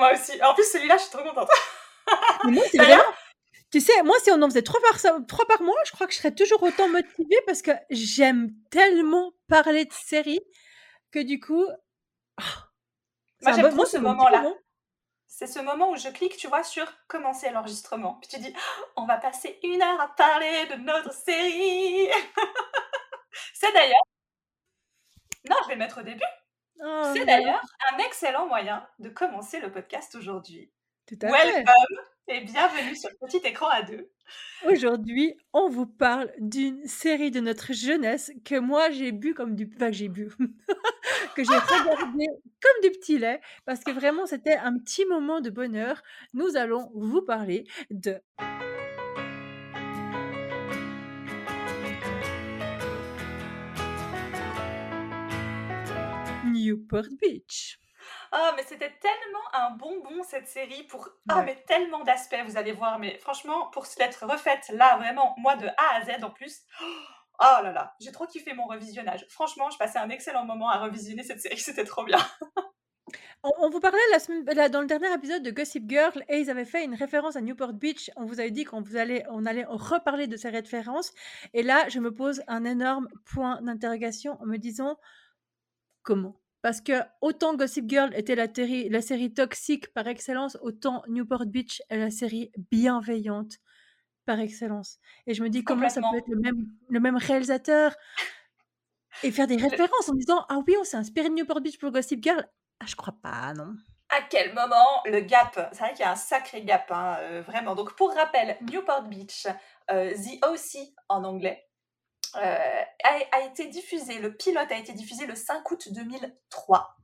Moi aussi. En plus, celui-là, je suis trop contente. moi, c'est vraiment. Tu sais, moi, si on en faisait trois par, trois par mois, je crois que je serais toujours autant motivée parce que j'aime tellement parler de séries que du coup. Oh, moi, j'aime trop ce moment-là. C'est ce moment où je clique, tu vois, sur commencer l'enregistrement. Puis tu dis, oh, on va passer une heure à parler de notre série. C'est d'ailleurs. Non, je vais le mettre au début. Oh c'est d'ailleurs un excellent moyen de commencer le podcast aujourd'hui. Tout à Welcome et bienvenue sur le petit écran à deux. Aujourd'hui, on vous parle d'une série de notre jeunesse que moi j'ai bu comme du. Enfin, j'ai bu. que j'ai regardé comme du petit lait parce que vraiment c'était un petit moment de bonheur. Nous allons vous parler de. Newport Beach. Ah, mais c'était tellement un bonbon cette série pour ah mais tellement d'aspects, vous allez voir. Mais franchement, pour s'être refaite là, vraiment, moi de A à Z en plus. Oh là là, j'ai trop kiffé mon revisionnage. Franchement, je passais un excellent moment à revisionner cette série, c'était trop bien. On, vous parlait la semaine, dans le dernier épisode de Gossip Girl et ils avaient fait une référence à Newport Beach. On vous avait dit qu'on vous allait, on allait reparler de ces références. Et là, je me pose un énorme point d'interrogation en me disant comment parce que autant Gossip Girl était la, la série toxique par excellence, autant Newport Beach est la série bienveillante par excellence. Et je me dis comment ça peut être le même, le même réalisateur et faire des références en disant ah oui on s'est inspiré de Newport Beach pour Gossip Girl. Ah je crois pas non. À quel moment le gap C'est vrai qu'il y a un sacré gap hein, euh, vraiment. Donc pour rappel Newport Beach, euh, The O.C. en anglais, euh, a, été diffusé, le pilote a été diffusé le 5 août 2003.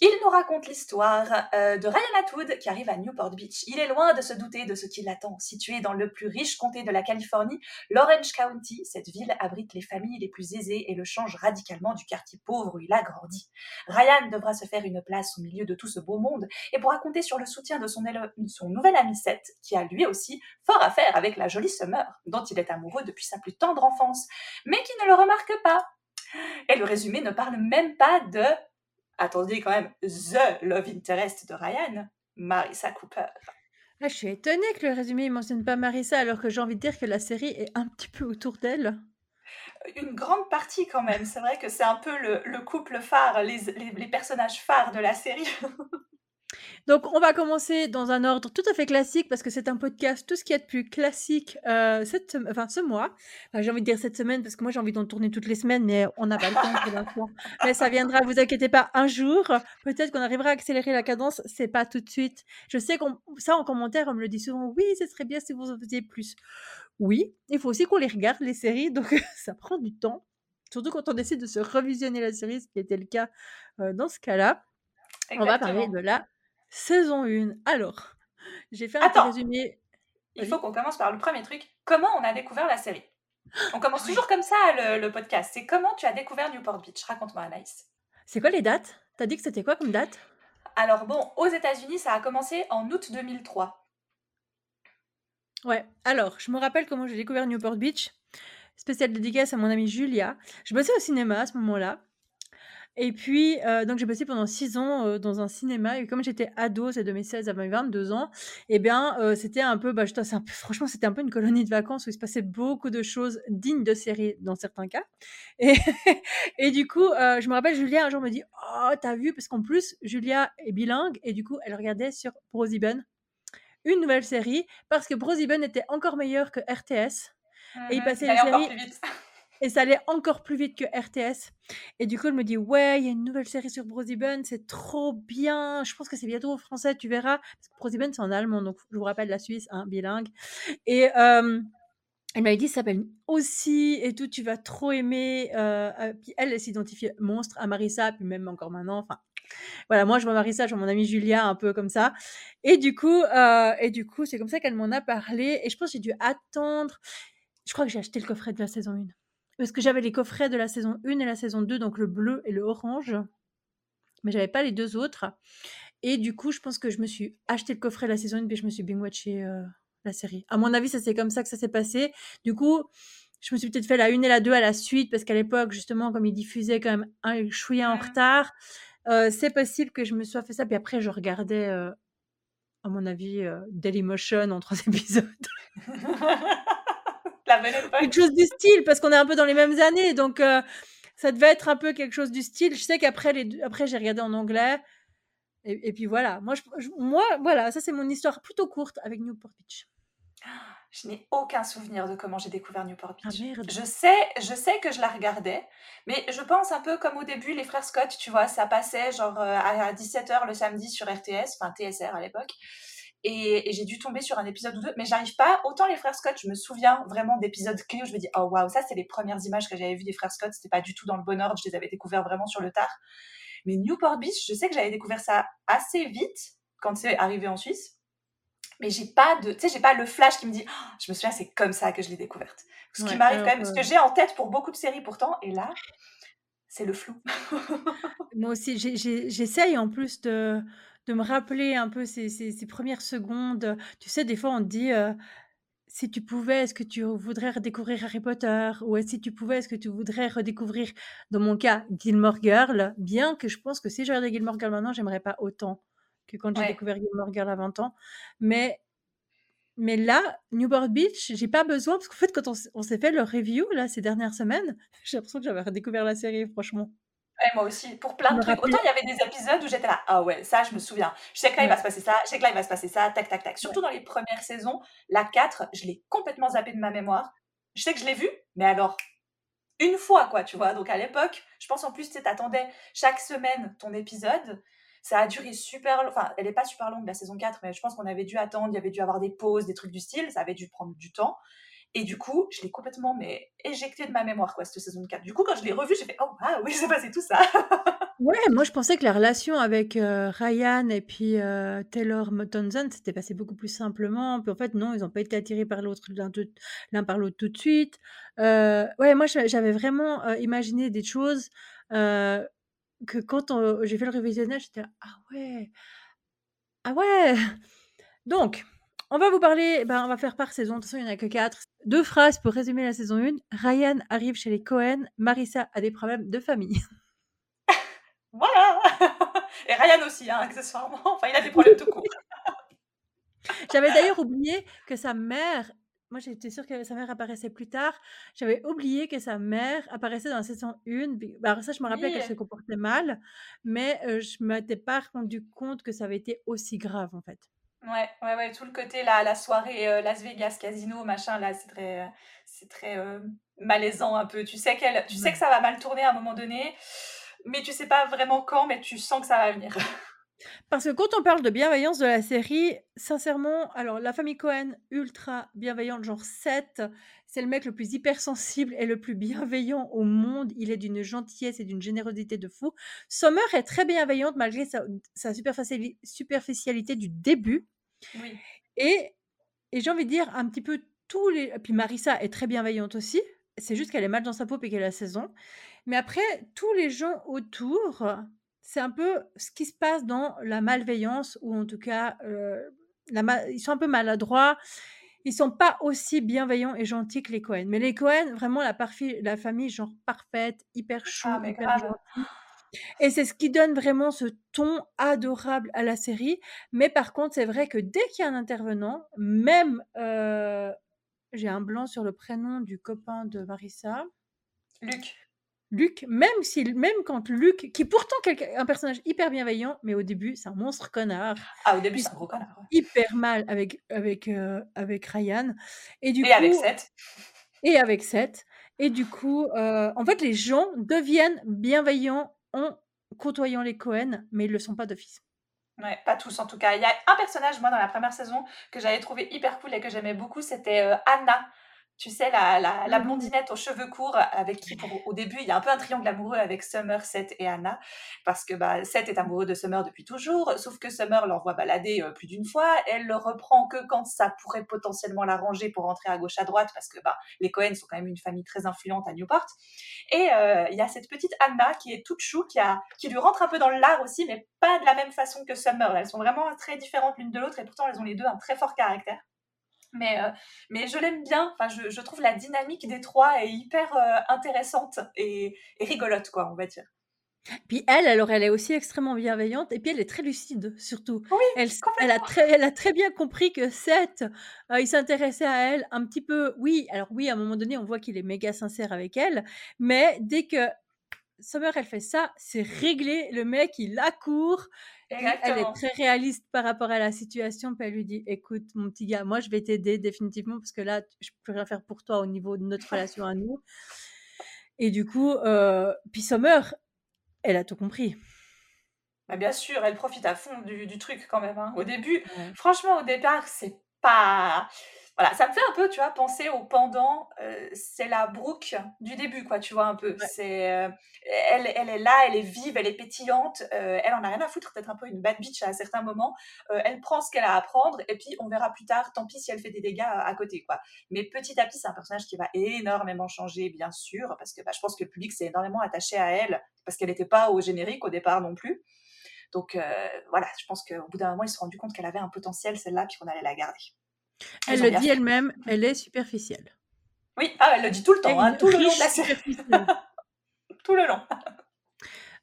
Il nous raconte l'histoire euh, de Ryan Atwood qui arrive à Newport Beach. Il est loin de se douter de ce qui l'attend. Situé dans le plus riche comté de la Californie, l'Orange County, cette ville abrite les familles les plus aisées et le change radicalement du quartier pauvre où il a grandi. Ryan devra se faire une place au milieu de tout ce beau monde et pourra compter sur le soutien de son, son nouvel ami Seth, qui a lui aussi fort à faire avec la jolie Summer, dont il est amoureux depuis sa plus tendre enfance, mais qui ne le remarque pas. Et le résumé ne parle même pas de attendez quand même, The Love Interest de Ryan, Marissa Cooper. Ah, je suis étonnée que le résumé ne mentionne pas Marissa, alors que j'ai envie de dire que la série est un petit peu autour d'elle. Une grande partie quand même. C'est vrai que c'est un peu le, couple phare, les, les personnages phares de la série. Donc, on va commencer dans un ordre tout à fait classique parce que c'est un podcast, tout ce qui est de plus classique euh, cette, enfin, ce mois. j'ai envie de dire cette semaine parce que moi j'ai envie d'en tourner toutes les semaines, mais on n'a pas le temps pour l'instant. Mais ça viendra, vous inquiétez pas, un jour. Peut-être qu'on arrivera à accélérer la cadence, c'est pas tout de suite. Je sais qu'on, ça en commentaire, on me le dit souvent, oui, ce serait bien si vous en faisiez plus. Oui, il faut aussi qu'on les regarde, les séries, donc ça prend du temps. Surtout quand on décide de se revisionner la série, ce qui était le cas euh, dans ce cas-là. On va parler de la Saison 1. Alors, j'ai fait un petit résumé. Il faut qu'on commence par le premier truc. Comment on a découvert la série? On commence toujours comme ça le, podcast. C'est comment tu as découvert Newport Beach? Raconte-moi, Anaïs. C'est quoi les dates? T'as dit que c'était quoi comme date? Alors bon, aux États-Unis, ça a commencé en août 2003. Ouais, alors, je me rappelle comment j'ai découvert Newport Beach. Spécial dédicace à mon amie Julia. Je bossais au cinéma à ce moment-là. Et puis, euh, donc j'ai bossé pendant 6 ans, euh, dans un cinéma. Et comme j'étais ado, c'est de mes 16 à mes 22 ans et bien, euh, c'était un peu, bah, je un peu franchement, c'était un peu une colonie de vacances où il se passait beaucoup de choses dignes de série dans certains cas. Et et du coup, je me rappelle Julia un jour me dit: «Oh, t'as vu?» parce qu'en plus, Julia est bilingue et du coup, elle regardait sur ProSieben, une nouvelle série parce que ProSieben était encore meilleur que RTS et il passait les séries et ça allait encore plus vite que RTS. Et du coup, elle me dit Ouais, il y a une nouvelle série sur ProSieben, c'est trop bien. Je pense que c'est bientôt en français, tu verras. Parce que ProSieben, c'est en allemand, donc je vous rappelle la Suisse, hein, bilingue. Et. elle m'avait dit, ça s'appelle aussi et tout, tu vas trop aimer. Euh, puis elle, elle s'identifiait monstre à Marissa, puis même encore maintenant. Enfin, voilà, moi je vois Marissa, je vois mon amie Julia, un peu comme ça. Et du coup, euh, et du coup, c'est comme ça qu'elle m'en a parlé. Et je pense que j'ai dû attendre. Je crois que j'ai acheté le coffret de la saison 1. Parce que j'avais les coffrets de la saison 1 et la saison 2, donc le bleu et le orange. Mais j'avais pas les deux autres. Et du coup, je pense que je me suis acheté le coffret de la saison 1 puis je me suis binge-watché euh, la série. À mon avis, ça c'est comme ça que ça s'est passé. Du coup, je me suis peut-être fait la 1 et la 2 à la suite parce qu'à l'époque, justement, comme ils diffusaient quand même un chouïa en retard, euh, c'est possible que je me sois fait ça. Puis après, je regardais euh, à mon avis, Dailymotion en trois épisodes. La. Quelque chose du style, parce qu'on est un peu dans les mêmes années, donc euh, ça devait être un peu quelque chose du style. Je sais qu'après, les après j'ai regardé en anglais, et, et puis voilà. Moi, je, je- moi, voilà, ça c'est mon histoire plutôt courte avec Newport Beach. Je n'ai aucun souvenir de comment j'ai découvert Newport Ah Beach. merde. Je sais, je sais que je la regardais, mais je pense un peu comme au début, les frères Scott, tu vois, ça passait genre euh, à 17h le samedi sur RTS, enfin TSR à l'époque, et, et j'ai dû tomber sur un épisode ou deux, mais j'arrive pas, autant les frères Scott, je me souviens vraiment d'épisodes clés où je me dis, oh waouh, ça c'est les premières images que j'avais vues des frères Scott, c'était pas du tout dans le bon ordre, je les avais découverts vraiment sur le tard. Mais Newport Beach, je sais que j'avais découvert ça assez vite quand c'est arrivé en Suisse. Mais j'ai pas de, tu sais, j'ai pas le flash qui me dit, Oh, je me souviens, c'est comme ça que je l'ai découverte. Ce qui m'arrive quand même, ce que- j'ai en tête pour beaucoup de séries pourtant, et là, c'est le flou. Moi aussi, j'essaye en plus de, de me rappeler un peu ces, ces- ces premières secondes. Tu sais, des fois, on te dit euh, si tu pouvais, est-ce que tu voudrais redécouvrir Harry Potter? Ou si tu pouvais, est-ce que tu voudrais redécouvrir, dans mon cas, Gilmore Girl Bien que je pense que si je regardais Gilmore Girl maintenant, j'aimerais pas autant que quand j'ai Ouais. découvert Gilmore Girl à 20 ans. Mais, mais là, Newport Beach, j'ai pas besoin, parce qu'en fait, quand on, on s'est fait le review là, ces dernières semaines, j'ai l'impression que j'avais redécouvert la série, franchement. Ouais, moi aussi, pour plein de trucs. Autant il y avait des épisodes où j'étais là, ah ouais, ça je me souviens. Je sais que là il va se passer ça, je sais que là il va se passer ça, tac tac tac. Surtout dans les premières saisons, la 4, je l'ai complètement zappé de ma mémoire. Je sais que je l'ai vue, mais alors une fois quoi, tu vois. Donc à l'époque, je pense en plus tu t'attendais chaque semaine ton épisode. Ça a duré super, long- enfin elle est pas super longue la saison 4, mais je pense qu'on avait dû attendre, il y avait dû avoir des pauses, des trucs du style, ça avait dû prendre du temps. Et du coup, je l'ai complètement mais éjecté de ma mémoire quoi cette saison 4. Du coup, quand je l'ai revue, j'ai fait oh ah oui, c'est passé tout ça. Ouais, moi je pensais que la relation avec euh, Ryan et puis euh, Taylor Townsend s'était passée beaucoup plus simplement. Puis en fait, non, ils n'ont pas été attirés par l'autre l'un par l'autre tout de suite. Euh, ouais, moi j'a- j'avais vraiment imaginé des choses que quand j'ai fait le révisionnage, j'étais ah ouais, ah ouais. Donc, on va vous parler, ben, on va faire par saison. De toute façon, il n'y en a que quatre. Deux phrases pour résumer la saison 1. Ryan arrive chez les Cohen. Marissa a des problèmes de famille. Voilà Et Ryan aussi, hein, accessoirement. Enfin, il a des problèmes tout court. J'avais d'ailleurs oublié que sa mère, moi j'étais sûre que sa mère apparaissait plus tard, j'avais oublié que sa mère apparaissait dans la saison 1. Puis- bah, ça, je me rappelais Oui. qu'elle se comportait mal, mais euh, je ne m'étais pas rendu compte que ça avait été aussi grave en fait. Ouais, ouais, ouais, tout le côté, la soirée euh, Las Vegas, casino, machin, là, c'est très, euh, c'est très euh, malaisant un peu. Tu sais, qu'elle, tu sais que ça va mal tourner à un moment donné, mais tu sais pas vraiment quand, mais tu sens que ça va venir. Parce que quand on parle de bienveillance de la série, sincèrement, alors la famille Cohen, ultra bienveillante, genre 7, c'est le mec le plus hypersensible et le plus bienveillant au monde. Il est d'une gentillesse et d'une générosité de fou. Summer est très bienveillante malgré sa, sa superficiali- superficialité du début. Oui. Et, et j'ai envie de dire un petit peu tous les... Puis Marissa est très bienveillante aussi. C'est juste qu'elle est mal dans sa peau et qu'elle a 16 ans. Mais après, tous les gens autour, c'est un peu ce qui se passe dans la malveillance, ou en tout cas, euh, la ma- ils sont un peu maladroits. Ils sont pas aussi bienveillants et gentils que les Cohen. Mais les Cohen, vraiment la, parfi- la famille genre parfaite, hyper chou, Ah, hyper. Et c'est ce qui donne vraiment ce ton adorable à la série. Mais par contre, c'est vrai que dès qu'il y a un intervenant, même euh, j'ai un blanc sur le prénom du copain de Marissa, Luc. Luc, même si, même quand Luc, qui est pourtant un personnage hyper bienveillant, mais au début c'est un monstre connard, Ah, au début, c'est un gros connard. ouais. hyper mal avec avec euh, avec Ryan, et du Et coup avec Seth. et avec Seth, et du coup, euh, en fait, les gens deviennent bienveillants en côtoyant les Cohen, mais ils le sont pas d'office. Ouais, pas tous en tout cas. Il y a un personnage, moi, dans la première saison, que j'avais trouvé hyper cool et que j'aimais beaucoup, c'était euh, Anna. Tu sais, la, la, la Mhm. blondinette aux cheveux courts, avec qui, pour- au début, il y a un peu un triangle amoureux avec Summer, Seth et Anna. Parce que bah, Seth est amoureux de Summer depuis toujours, sauf que Summer l'envoie balader euh, plus d'une fois. Elle le reprend que quand ça pourrait potentiellement l'arranger pour rentrer à gauche à droite, parce que bah, les Cohen sont quand même une famille très influente à Newport. Et euh, il y a cette petite Anna qui est toute chou, qui, a, qui lui rentre un peu dans l'art aussi, mais pas de la même façon que Summer. Elles sont vraiment très différentes l'une de l'autre, et pourtant elles ont les deux un très fort caractère. Mais, euh, mais je l'aime bien, enfin, je, je trouve la dynamique des trois est hyper euh, intéressante et, et rigolote, quoi, on va dire. Puis elle, alors elle est aussi extrêmement bienveillante et puis elle est très lucide surtout. Oui, Elle elle a très elle a très bien compris que Seth, heu, il s'intéressait à elle un petit peu oui, alors oui, à un moment donné, on voit qu'il est méga sincère avec elle, mais dès que Summer, elle fait ça, c'est réglé, le mec, il accourt, elle est très réaliste par rapport à la situation, puis elle lui dit: «Écoute mon petit gars, moi je vais t'aider définitivement parce que là, je peux rien faire pour toi au niveau de notre relation à nous» et du coup, puis Summer, elle a tout compris. Bah, bien sûr, elle profite à fond du du truc quand même, hein. Au début, Ouais. franchement, au départ, c'est pas voilà, ça me fait un peu, tu vois, penser au pendant, heu, c'est la Brooke du début, quoi, tu vois, un peu. Ouais. C'est, heu, elle elle est là, elle est vive, elle est pétillante, heu, elle en a rien à foutre d'être un peu une bad bitch à certains moments. Elle prend ce qu'elle a à prendre et puis on verra plus tard, tant pis si elle fait des dégâts à à côté, quoi. Mais petit à petit, c'est un personnage qui va énormément changer, bien sûr, parce que, bah, je pense que le public s'est énormément attaché à elle, parce qu'elle était pas au générique au départ non plus. Donc, voilà, je pense qu'au bout d'un moment, ils se sont rendus compte qu'elle avait un potentiel celle-là, puis qu'on allait la garder. Elle le dit elle-même, elle est superficielle. Oui, ah, elle le dit tout le temps, hein, tout le long de la série. Tout le long.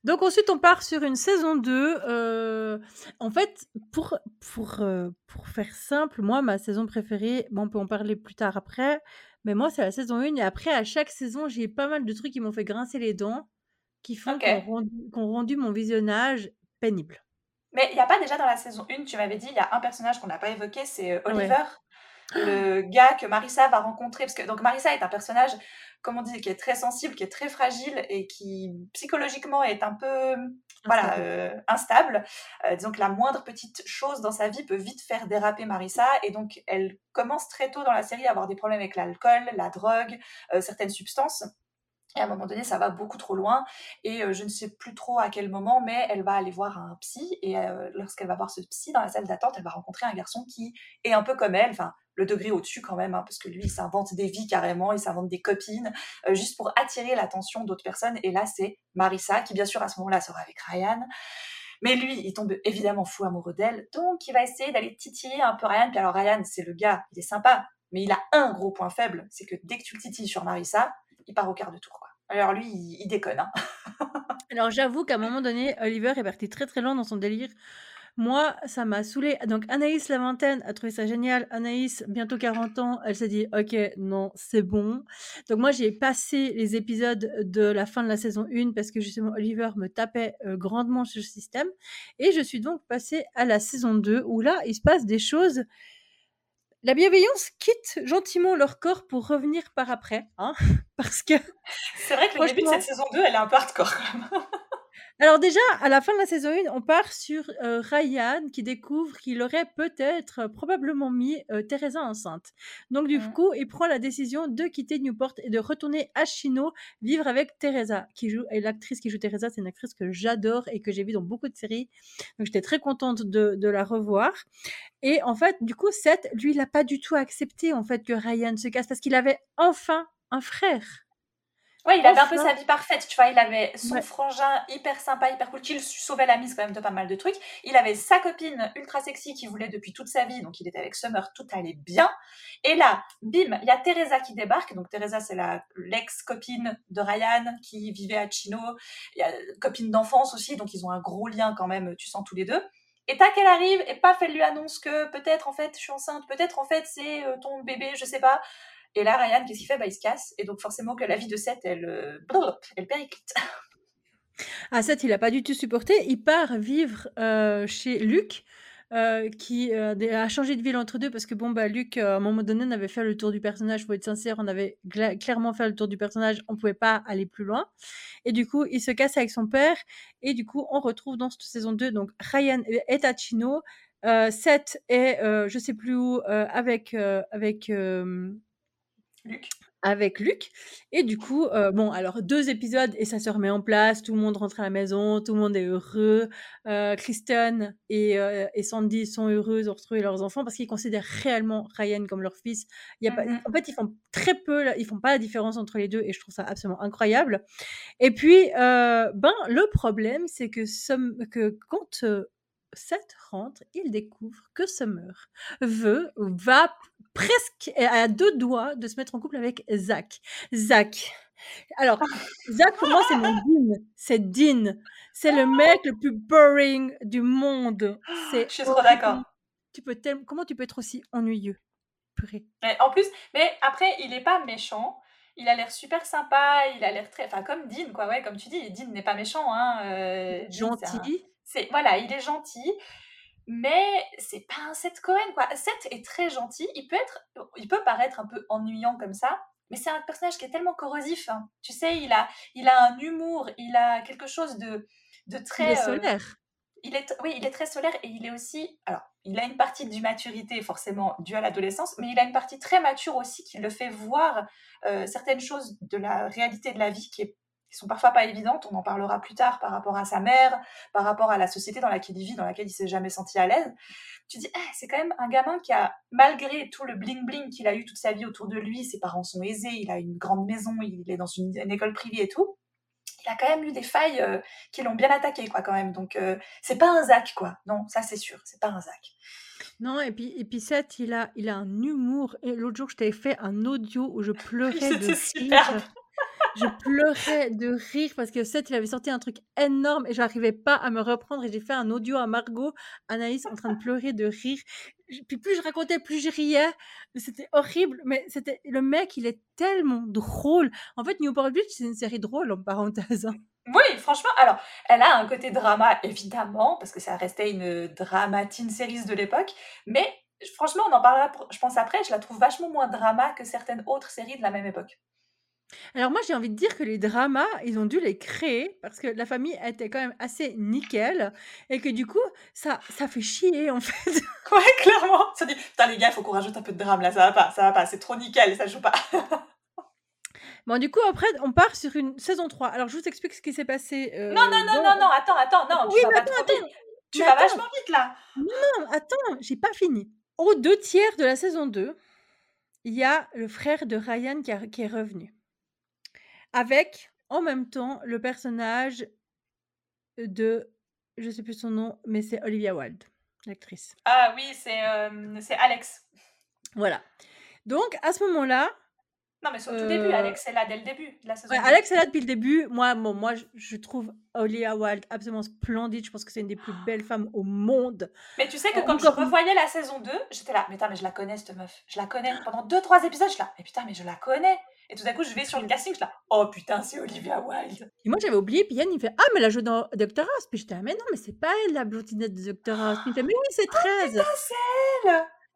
Donc ensuite, on part sur une saison 2, heu, en fait, pour pour, heu, pour faire simple, moi, ma saison préférée, bon, on peut en parler plus tard après, mais moi, c'est la saison 1 et après à chaque saison, j'ai pas mal de trucs qui m'ont fait grincer les dents, qui font qu'ont OK. rendu mon visionnage pénible. Mais il y a pas déjà dans la saison 1, tu m'avais dit, il y a un personnage qu'on n'a pas évoqué, c'est, heu, Ouais. Le gars que Marissa va rencontrer. Parce que donc Marissa est un personnage, comme on dit, qui est très sensible, qui est très fragile et qui psychologiquement est un peu, voilà, Instable. heu, instable. Heu, disons que la moindre petite chose dans sa vie peut vite faire déraper Marissa et donc elle commence très tôt dans la série à avoir des problèmes avec l'alcool, la drogue, heu, certaines substances et à un moment donné, ça va beaucoup trop loin et heu, je ne sais plus trop à quel moment, mais elle va aller voir un psy et lorsqu'elle va voir ce psy dans la salle d'attente, elle va rencontrer un garçon qui est un peu comme elle, enfin le degré au-dessus quand même, hein, parce que lui, il s'invente des vies carrément, il s'invente des copines, heu, juste pour attirer l'attention d'autres personnes et là, c'est Marissa qui bien sûr à ce moment-là sera avec Ryan. Mais lui, il tombe évidemment fou amoureux d'elle, donc il va essayer d'aller titiller un peu Ryan. Puis alors Ryan, c'est le gars, il est sympa, mais il a un gros point faible, c'est que dès que tu le titilles sur Marissa, il part au quart de tour, quoi. Alors lui, il, il déconne. Hein. Alors j'avoue qu'à un moment donné, Oliver est parti très, très loin dans son délire. Moi, ça m'a saoulée. Donc Anaïs, la vingtaine, a trouvé ça génial. Anaïs, bientôt 40 ans, elle s'est dit: «OK, non, c'est bon». Donc moi, j'ai passé les épisodes de la fin de la saison 1 parce que justement Oliver me tapait, heu, grandement sur le système et je suis donc passée à la saison 2 où là, il se passe des choses la bienveillance quitte gentiment leur corps pour revenir par après, hein, parce que C'est vrai que le début de cette saison 2, elle est un peu hardcore quand même. Alors déjà, à la fin de la saison 1, on part sur, heu, Ryan qui découvre qu'il aurait peut-être, heu, probablement mis, heu, Teresa enceinte. Donc du Mmh. coup, il prend la décision de quitter Newport et de retourner à Chino vivre avec Teresa qui joue et l'actrice qui joue Teresa, c'est une actrice que j'adore et que j'ai vue dans beaucoup de séries. Donc j'étais très contente de de la revoir et en fait, du coup, Seth, lui, il a pas du tout accepté, en fait, que Ryan se casse parce qu'il avait enfin un frère. Ouais, il avait un peu sa vie parfaite, tu vois? Il avait son Ouais. frangin hyper sympa, hyper cool, qui sauvait la mise quand même de pas mal de trucs. Il avait sa copine ultra sexy qu'il voulait depuis toute sa vie, donc il était avec Summer, tout allait bien. Et là, bim, il y a Teresa qui débarque. Donc Teresa, c'est la l'ex-copine de Ryan qui vivait à Chino. Il y a copine d'enfance aussi, donc ils ont un gros lien quand même, tu sens tous les deux. Et tac, elle arrive et paf, elle lui annonce que peut-être en fait je suis enceinte, peut-être en fait c'est euh, ton bébé, je sais pas. Et là, Ryan, qu'est-ce qu'il fait? Bah, Il se casse. Et donc, forcément, que la vie de Seth, elle, euh, elle périclite. Ah Seth, il a pas du tout supporté. Il part vivre, heu, chez Luc, heu, qui, a changé de ville entre 2 parce que bon, bah, Luc, à un moment donné, on avait fait le tour du personnage, faut être sincère, on avait clairement fait le tour du personnage, on pouvait pas aller plus loin et du coup, il se casse avec son père et du coup, on retrouve dans cette saison 2 donc Ryan est à Chino, Seth est, je sais plus où, avec, avec, Luc? avec Luc et du coup, heu, bon alors 2 épisodes et ça se remet en place, tout le monde rentre à la maison, tout le monde est heureux, heu, Kristen et heu et Sandy sont heureuses, ont retrouvé leurs enfants parce qu'ils considèrent réellement Ryan comme leur fils. Il y a pas Mhm. en fait, ils font très peu ils font pas la différence entre les 2 et je trouve ça absolument incroyable et puis, heu, ben, le problème, c'est que que quand, Seth rentre, il découvre que Summer veut va presque à 2 doigts de se mettre en couple avec Zach. Zach, Alors, Zach, pour moi, c'est mon Dean. C'est Dean. C'est le mec le plus boring du monde. C'est Je suis trop d'accord. Tu peux tellement... Comment tu peux être aussi ennuyeux? Purée. en plus, mais après, il est pas méchant. Il a l'air super sympa. Il a l'air très. Enfin, comme Dean, quoi. Ouais, comme tu dis, Dean n'est pas méchant. Hein. euh, Dean, c'est un- Gentil. c'est voilà, il est gentil, mais c'est pas un Seth Cohen quoi. Seth est très gentil, il peut être, il peut paraître un peu ennuyant comme ça, mais c'est un personnage qui est tellement corrosif. hein. Tu sais, il a, il a un humour, il a quelque chose de, de Il très, est euh, solaire. il est, oui, il est très solaire et il est aussi, alors, il a une partie d'immaturité forcément due à l'adolescence, mais il a une partie très mature aussi qui le fait voir euh, certaines choses de la réalité de la vie qui, est- qui sont parfois pas évidentes. On en parlera plus tard par rapport à sa mère, par rapport à la société dans laquelle il vit, dans laquelle il s'est jamais senti à l'aise. Tu dis, ah, c'est quand même un gamin qui a, malgré tout le bling bling qu'il a eu toute sa vie autour de lui, ses parents sont aisés, il a une grande maison, il est dans une, une école privée et tout. Il a quand même eu des failles euh, qui l'ont bien attaqué, quoi, quand même. Donc, euh, c'est pas un Zach, quoi. Non, ça, c'est sûr. C'est pas un Zach. Non, et puis, et puis Seth, il a, il a un humour. Et l'autre jour, je t'avais fait un audio où je pleurais de rire. Je pleurais de rire parce que Seth, il avait sorti un truc énorme et j'arrivais pas à me reprendre. Et j'ai fait un audio à Margot, Anaïs, en train de pleurer de rire. Puis plus je racontais, plus je riais. C'était horrible. Mais c'était le mec, il est tellement drôle. En fait, Newport Beach, c'est une série drôle, en parenthèse. hein. Oui, franchement, alors, elle a un côté drama, évidemment, parce que ça restait une dramatine série de l'époque, mais franchement, on en parlera, je pense, après, je la trouve vachement moins drama que certaines autres séries de la même époque. Alors moi, j'ai envie de dire que les dramas, ils ont dû les créer parce que la famille était quand même assez nickel et que du coup, ça, ça fait chier en fait. Ouais, clairement. Ça dit, putain, les gars, il faut qu'on rajoute un peu de drame, là, ça va pas, ça va pas, c'est trop nickel, ça joue pas. Bon, du coup, après, on part sur une saison 3. Alors, je vous explique ce qui s'est passé. euh, Non, non, non, dans- non, non, attends, attends, non, tu Oui, vas mais pas attends, trop attends. vite. Tu Mais vas attends. vachement vite, là. Non, attends, j'ai pas fini. Aux deux tiers de la saison 2, il y a le frère de Ryan qui, a- qui est revenu. Avec, en même temps, le personnage de, je sais plus son nom, mais c'est Olivia Wilde, l'actrice. Ah oui, c'est euh, c'est Alex. Voilà. Donc, à ce moment-là, Non, mais c'est au tout Euh, début, Alex est là dès le début de la saison. ouais. Alex est là depuis le début. Moi, bon, moi je, trouve Olivia Wilde absolument splendide. Je pense que c'est une des plus belles femmes au monde. Mais tu sais que En- quand je revoyais la saison 2, j'étais là, mais putain, mais je la connais cette meuf, je la connais. Pendant 2-3 épisodes, je suis là, mais putain, mais je la connais. Et tout d'un coup, je vais sur le casting, je suis là, oh putain, c'est Olivia Wilde. Et moi, j'avais oublié. Puis Yann, il fait Ah, mais elle a joué dans Doctor House. Puis j'étais Ah, mais non, mais c'est pas elle, la blondinette de Doctor House. Puis il fait Mais oui, c'est 13. Ah, c'est elle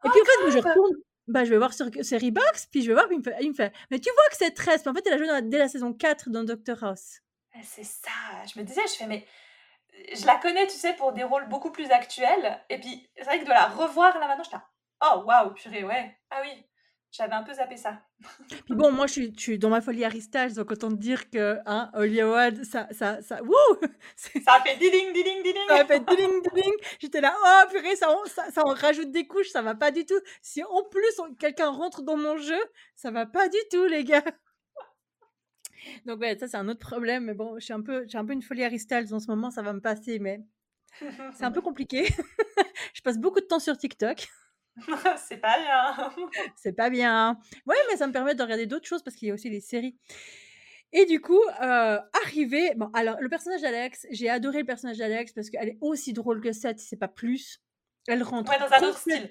Et puis en fait, moi, je retourne. Bah, je vais voir sur Série Box, puis je vais voir, puis il me fait, il me fait Mais tu vois que c'est 13. Puis en fait, elle a joué dans la- dès la saison 4 dans Doctor House. Ah, C'est ça, je me disais, je fais, mais je la connais, tu sais, pour des rôles beaucoup plus actuels. Et puis, c'est vrai que de la revoir là maintenant, je suis là, oh waouh, purée, ouais. Ah oui, j'avais un peu zappé ça. Puis bon, moi, je suis, je suis dans ma folie Styles, donc autant te dire que hein, Wilde, ça, ça, ça, wouh Ça a fait ding ding ding ding. Ça a fait ding ding. J'étais là, oh purée, ça, en- ça, ça en rajoute des couches, ça va pas du tout. Si en plus on- quelqu'un rentre dans mon jeu, ça va pas du tout, les gars. Donc ouais, ça c'est un autre problème, mais bon, je suis un peu, j'ai un peu une folie Styles en ce moment, ça va me passer, mais c'est un peu compliqué. je passe beaucoup de temps sur TikTok, c'est pas bien. c'est pas bien. Ouais, mais ça me permet de regarder d'autres choses parce qu'il y a aussi les séries. Et du coup, euh, arrivé, bon, alors le personnage d'Alex, j'ai adoré le personnage d'Alex parce qu'elle est aussi drôle que Seth, si c'est pas plus. Elle rentre Ouais, dans un autre style.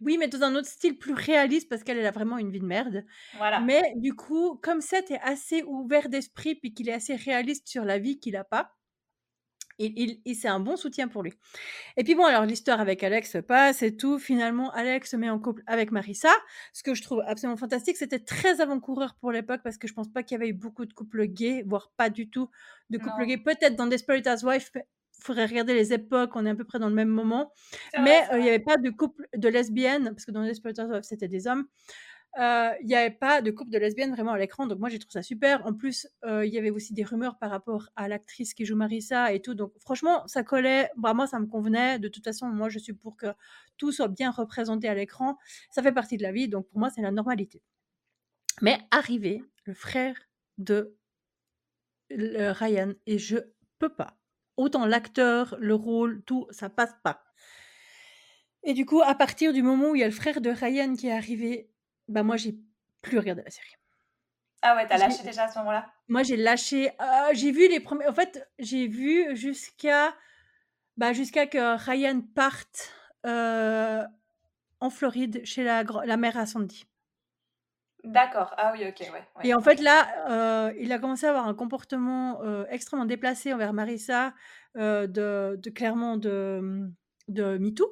Oui, mais dans un autre style plus réaliste parce qu'elle elle a vraiment une vie de merde. Voilà. Mais du coup, comme Seth est assez ouvert d'esprit puis qu'il est assez réaliste sur la vie qu'il a pas, il, il- il- c'est un bon soutien pour lui. Et puis bon, alors l'histoire avec Alex se passe et tout. Finalement, Alex se met en couple avec Marissa. Ce que je trouve absolument fantastique, c'était très avant-coureur pour l'époque parce que je pense pas qu'il y avait eu beaucoup de couples gays, voire pas du tout de couples Non. gays. Peut-être dans Desperate Housewives, il faudrait regarder les époques, on est à peu près dans le même moment. Mais euh, il n'y avait pas de couple de lesbiennes, parce que dans Desperate Housewives, c'était des hommes. Euh, Il n'y avait pas de couple de lesbiennes vraiment à l'écran, donc moi j'ai trouvé ça super. En plus, euh, il y avait aussi des rumeurs par rapport à l'actrice qui joue Marissa et tout, donc franchement, ça collait, vraiment ça me convenait. De toute façon, moi je suis pour que tout soit bien représenté à l'écran. Ça fait partie de la vie, donc pour moi c'est la normalité. Mais arrivé, le frère de le Ryan, et je peux pas. Autant l'acteur, le rôle, tout, ça passe pas. Et du coup, à partir du moment où il y a le frère de Ryan qui est arrivé, bah moi j'ai plus regardé la série. Ah ouais, tu as J'ai lâché déjà à ce moment-là? moi, j'ai lâché, heu, j'ai vu les premiers en fait, j'ai vu jusqu'à, bah, jusqu'à que Ryan parte, heu, en Floride chez la la mère à Sandy. D'accord. Ah oui, OK, ouais, ouais, Et en fait, là, heu, il a commencé à avoir un comportement, heu, extrêmement déplacé envers Marissa, de de clairement de, de MeToo.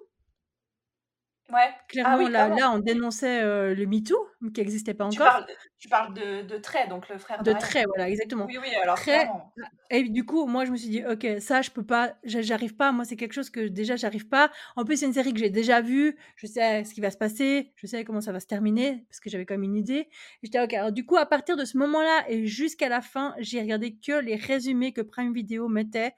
Ouais. Ah Clairement, oui, là on dénonçait, heu, le MeToo, qui existait pas Tu encore. parles tu parles de de Trey, donc le frère de De voilà, exactement. Oui, oui, alors Trey clairement. a et du coup, moi, je me suis dit: «OK, ça, je peux pas, j'a j'arrive pas». Moi, c'est quelque chose que déjà, j'arrive pas. En plus, c'est une série que j'ai déjà vue, je sais ce qui va se passer, je sais comment ça va se terminer, parce que j'avais quand même une idée. J'étais: «OK». Alors du coup, à partir de ce moment-là et jusqu'à la fin, j'ai regardé que les résumés que Prime Video mettait,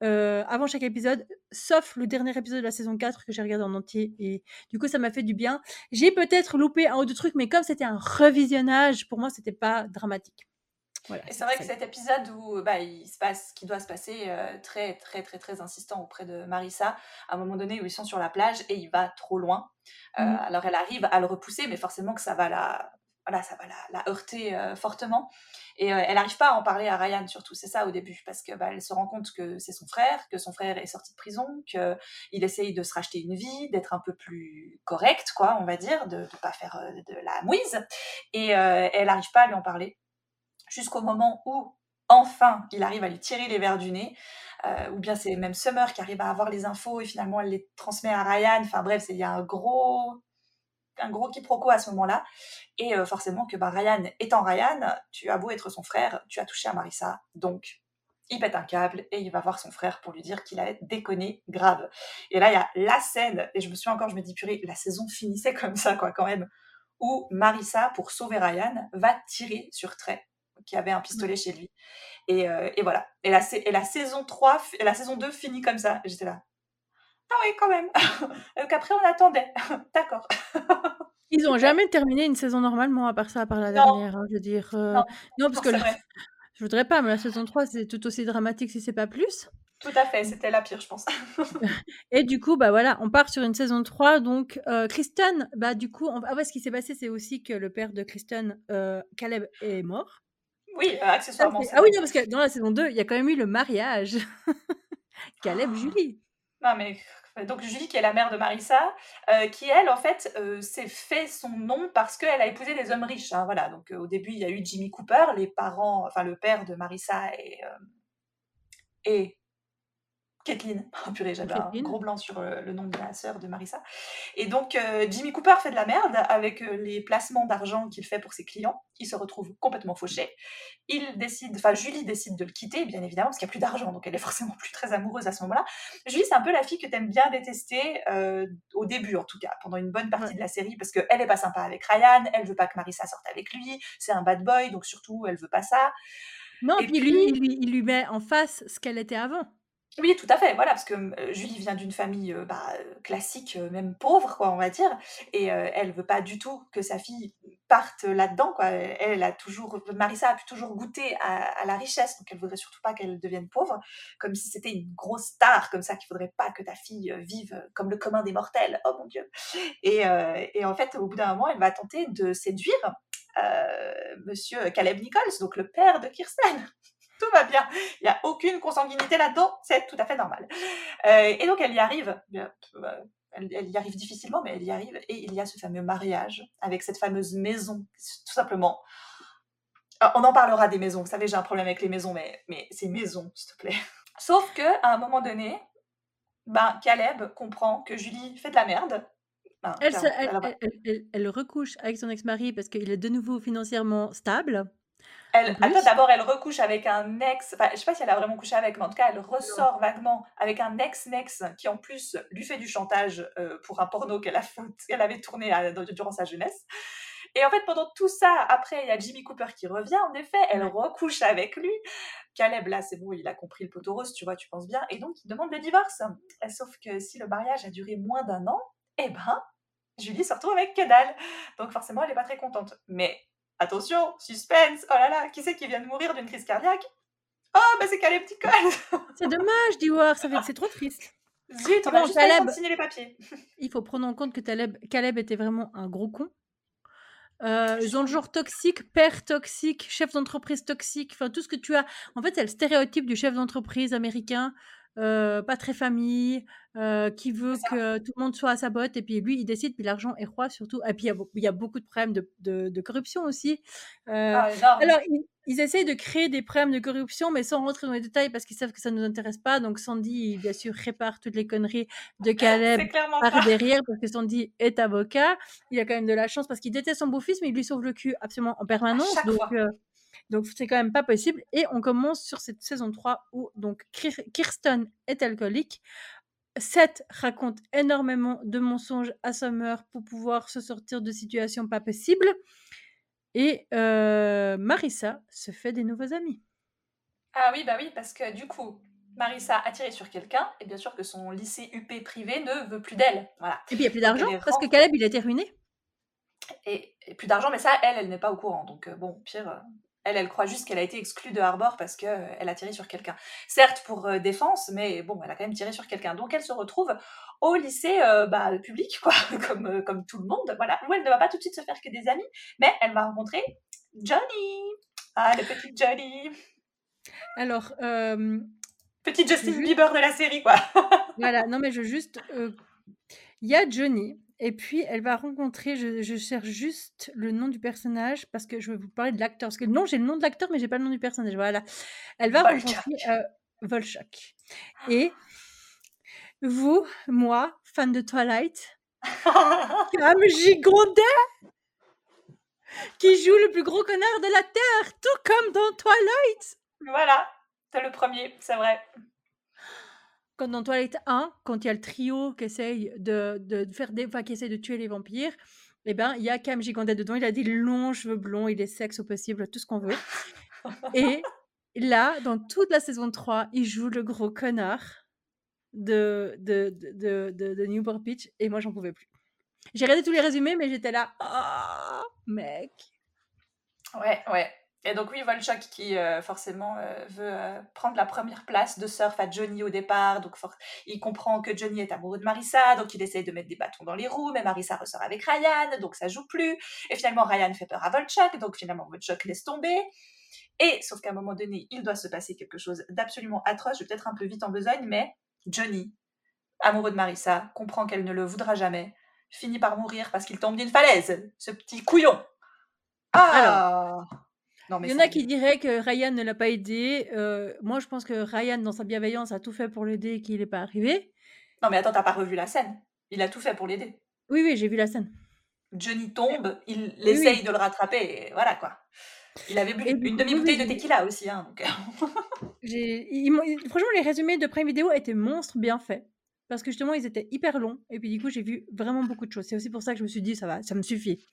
avant chaque épisode, sauf le dernier épisode de la saison 4 que j'ai regardé en entier et du coup, ça m'a fait du bien. J'ai peut-être loupé 1 ou 2 trucs, mais comme c'était un revisionnage, pour moi, c'était pas dramatique. Voilà, Et c'est vrai que cet épisode où, bah, il se passe qui doit se passer, heu, très, très, très, très insistant auprès de Marissa, à un moment donné où ils sont sur la plage et il va trop loin. Heu, Mmh. alors elle arrive à le repousser, mais forcément que ça va la voilà, ça va la heurter, heu, fortement et heu, elle arrive pas à en parler à Ryan surtout, c'est ça au début, parce que, bah, elle se rend compte que c'est son frère, que son frère est sorti de prison, qu'il essaye de se racheter une vie, d'être un peu plus correct quoi, on va dire, de de pas faire, heu, de la mouise et elle arrive pas à lui en parler. Jusqu'au moment où, enfin, il arrive à lui tirer les vers du nez, ou bien c'est même Summer qui arrive à avoir les infos et finalement elle les transmet à Ryan. Enfin bref, il y a un gros un gros quiproquo à ce moment-là. Et heu, forcément que, bah, Ryan étant Ryan, tu as beau être son frère, tu as touché à Marissa, donc il pète un câble et il va voir son frère pour lui dire qu'il a déconné grave. Et là, il y a la scène et je me souviens encore, je me dis: «Purée, la saison finissait comme ça quoi, quand même», où Marissa, pour sauver Ryan, va tirer sur Trey, qui avait un Mmh. pistolet chez lui. Et heu et voilà. Et la et la saison 3 f et la saison 2 finit comme ça. J'étais là: «Ah oui, quand même!» donc après on attendait. D'accord. Ils ont Super. jamais terminé une saison normalement à part ça, à part la Non. dernière, hein, je veux dire, heu, Non. non parce que la je voudrais pas, mais la saison 3, c'est tout aussi dramatique si c'est pas plus. Tout à fait, c'était la pire, je pense. Et du coup, bah, voilà, on part sur une saison 3 donc heu, Kristen, bah, du coup, on ah ouais, ce qui s'est passé, c'est aussi que le père de Kristen, heu, Caleb est mort. Oui, accessoirement, c'est ah oui, non, parce que dans la saison 2, il y a quand même eu le mariage. Caleb-Julie. Non mais donc Julie qui est la mère de Marissa, heu, qui elle, en fait, heu, s'est fait son nom parce qu'elle a épousé des hommes riches, hein, voilà, donc heu, au début, il y a eu Jimmy Cooper, les parents enfin le père de Marissa et Caitlyn. Oh purée, j'avais un gros blanc sur, heu, le nom de la sœur de Marissa et donc heu, Jimmy Cooper fait de la merde avec, heu, les placements d'argent qu'il fait pour ses clients. Il se retrouve complètement fauché. Il décide enfin Julie décide de le quitter, bien évidemment, parce qu'il y a plus d'argent, donc elle est forcément plus très amoureuse à ce moment-là. Julie, c'est un peu la fille que tu aimes bien détester, au début en tout cas, pendant une bonne Ouais. partie de la série, parce qu'elle est pas sympa avec Ryan, elle veut pas que Marissa sorte avec lui, c'est un bad boy, donc surtout elle veut pas ça Non, et puis lui, puis il lui il lui met en face ce qu'elle était avant. Oui, tout à fait, voilà, parce que, heu, Julie vient d'une famille, heu, bah, classique, heu, même pauvre quoi, on va dire et elle veut pas du tout que sa fille parte là-dedans quoi. Elle a toujours Marissa a pu toujours goûter à la richesse, donc elle voudrait surtout pas qu'elle devienne pauvre, comme si c'était une grosse star comme ça qu'il faudrait pas que ta fille, vive comme le commun des mortels, oh mon Dieu et et en fait, au bout d'un moment, elle va tenter de séduire, monsieur Caleb Nichols, donc le père de Kirsten. Tout va bien, il y a aucune consanguinité là-dedans, c'est tout à fait normal, heu et donc elle y arrive, heu, elle elle y arrive difficilement, mais elle y arrive et il y a ce fameux mariage avec cette fameuse maison, tout simplement. Ah, on en parlera des maisons, vous savez, j'ai un problème avec les maisons, mais mais ces maisons, s'il te plaît. Sauf qu'à un moment donné, ben, Caleb comprend que Julie fait de la merde, hein, Elle elle elle recouche avec son ex-mari parce qu'il est de nouveau financièrement stable, Elle attends, d'abord elle recouche avec un ex, enfin, je sais pas si elle a vraiment couché avec, mais en tout cas, elle Non. ressort vaguement avec un ex-nex qui en plus lui fait du chantage, heu, pour un porno qu'elle avait tourné à durant sa jeunesse. Et en fait, pendant tout ça, après, il y a Jimmy Cooper qui revient, en effet, elle recouche avec lui. Caleb, là, c'est bon, il a compris le pot aux roses, tu vois, tu penses bien. Et donc il demande le divorce. Et sauf que si le mariage a duré moins d'1 an et ben, Julie se retrouve avec que dalle, donc forcément, elle est pas très contente, mais attention, suspense, oh là là, qui c'est qui vient de mourir d'une crise cardiaque? Oh, bah, c'est Caleb Nichols! C'est dommage d'Ivoire, ça fait c'est trop triste. Zut, on a bon, juste pas eu le temps de Caleb signer les papiers. il faut prendre en compte que Caleb était vraiment un gros con. Euh, ils ont le genre toxique, père toxique, chef d'entreprise toxique, enfin tout ce que tu as. En fait, c'est le stéréotype du chef d'entreprise américain, euh, pas très famille, euh, qui veut que tout le monde soit à sa botte, et puis lui, il décide, puis l'argent est roi surtout. Et puis il y, a beaucoup de problèmes de, corruption aussi. Ah, alors, ils, essayent de créer des problèmes de corruption, mais sans rentrer dans les détails parce qu'ils savent que ça ne nous intéresse pas. Donc Sandy, bien sûr, répare toutes les conneries de Caleb par derrière, parce que Sandy est avocat. Il a quand même de la chance parce qu'il déteste son beau-fils, mais il lui sauve le cul absolument en permanence. Donc, donc c'est quand même pas possible. Et on commence sur cette saison 3 où donc Kirsten est alcoolique. Seth raconte énormément de mensonges à Summer pour pouvoir se sortir de situations pas possibles. Et euh, Marissa se fait des nouveaux amis. Ah oui, bah oui, parce que du coup, Marissa a tiré sur quelqu'un, et bien sûr que son lycée UP privé ne veut plus d'elle. Voilà. Et puis il n'y a plus d'argent, parce que Caleb, il a été ruiné. Et, plus d'argent, mais ça, elle, elle n'est pas au courant. Donc euh, bon, pire, euh, elle, elle croit juste qu'elle a été exclue de Harbor parce qu'elle euh, a tiré sur quelqu'un. Certes pour euh, défense, mais bon, elle a quand même tiré sur quelqu'un. Donc elle se retrouve au lycée euh, bah, public, quoi, comme, comme tout le monde, voilà, où elle ne va pas tout de suite se faire que des amis, mais elle va rencontrer Johnny. Ah, le petit Johnny. Alors, petit Justin Bieber de la série, quoi. voilà, non mais je juste, il y a Johnny et puis, elle va rencontrer, je, cherche juste le nom du personnage parce que je vais vous parler de l'acteur. Parce que non, j'ai le nom de l'acteur, mais j'ai pas le nom du personnage. Voilà. Elle va rencontrer euh, Volchak. Et vous, moi, fan de Twilight, comme Gigondet, qui joue le plus gros connard de la Terre, tout comme dans Twilight. Voilà, c'est le premier, c'est vrai. Quand dans Toilette 1, quand il y a le trio qui essaye de, faire des, qui essaye de tuer les vampires, eh ben, il y a Cam Gigandet dedans. Il a des longs cheveux blonds, il est sexe au possible, tout ce qu'on veut. Et là, dans toute la saison 3, il joue le gros connard de, de, de, de, Newport Beach. Et moi, j'en pouvais plus. J'ai regardé tous les résumés, mais j'étais là. Oh, mec. Ouais, ouais. Et donc oui, Volchok qui euh, forcément euh, veut euh, prendre la première place de surf à Johnny au départ. Donc il comprend que Johnny est amoureux de Marissa, donc il essaye de mettre des bâtons dans les roues, mais Marissa ressort avec Ryan, donc ça joue plus. Et finalement Ryan fait peur à Volchok, donc finalement Volchok laisse tomber. Et sauf qu'à un moment donné, il doit se passer quelque chose d'absolument atroce. Je vais peut-être un peu vite en besogne, mais Johnny, amoureux de Marissa, comprend qu'elle ne le voudra jamais, finit par mourir parce qu'il tombe d'une falaise. Ce petit couillon. Ah. Il y en a qui diraient que Ryan ne l'a pas aidé. Euh, moi, je pense que Ryan, dans sa bienveillance, a tout fait pour l'aider et qu'il n'est pas arrivé. Non, mais attends, t'as pas revu la scène. Il a tout fait pour l'aider. Oui, oui, j'ai vu la scène. Johnny tombe, il essaye de le rattraper, et voilà quoi. Il avait bu une demi-bouteille de tequila aussi. Hein, donc... franchement, les résumés de Prime Vidéo étaient monstres bien faits. Parce que justement, ils étaient hyper longs. Et puis du coup, j'ai vu vraiment beaucoup de choses. C'est aussi pour ça que je me suis dit, ça va, ça me suffit.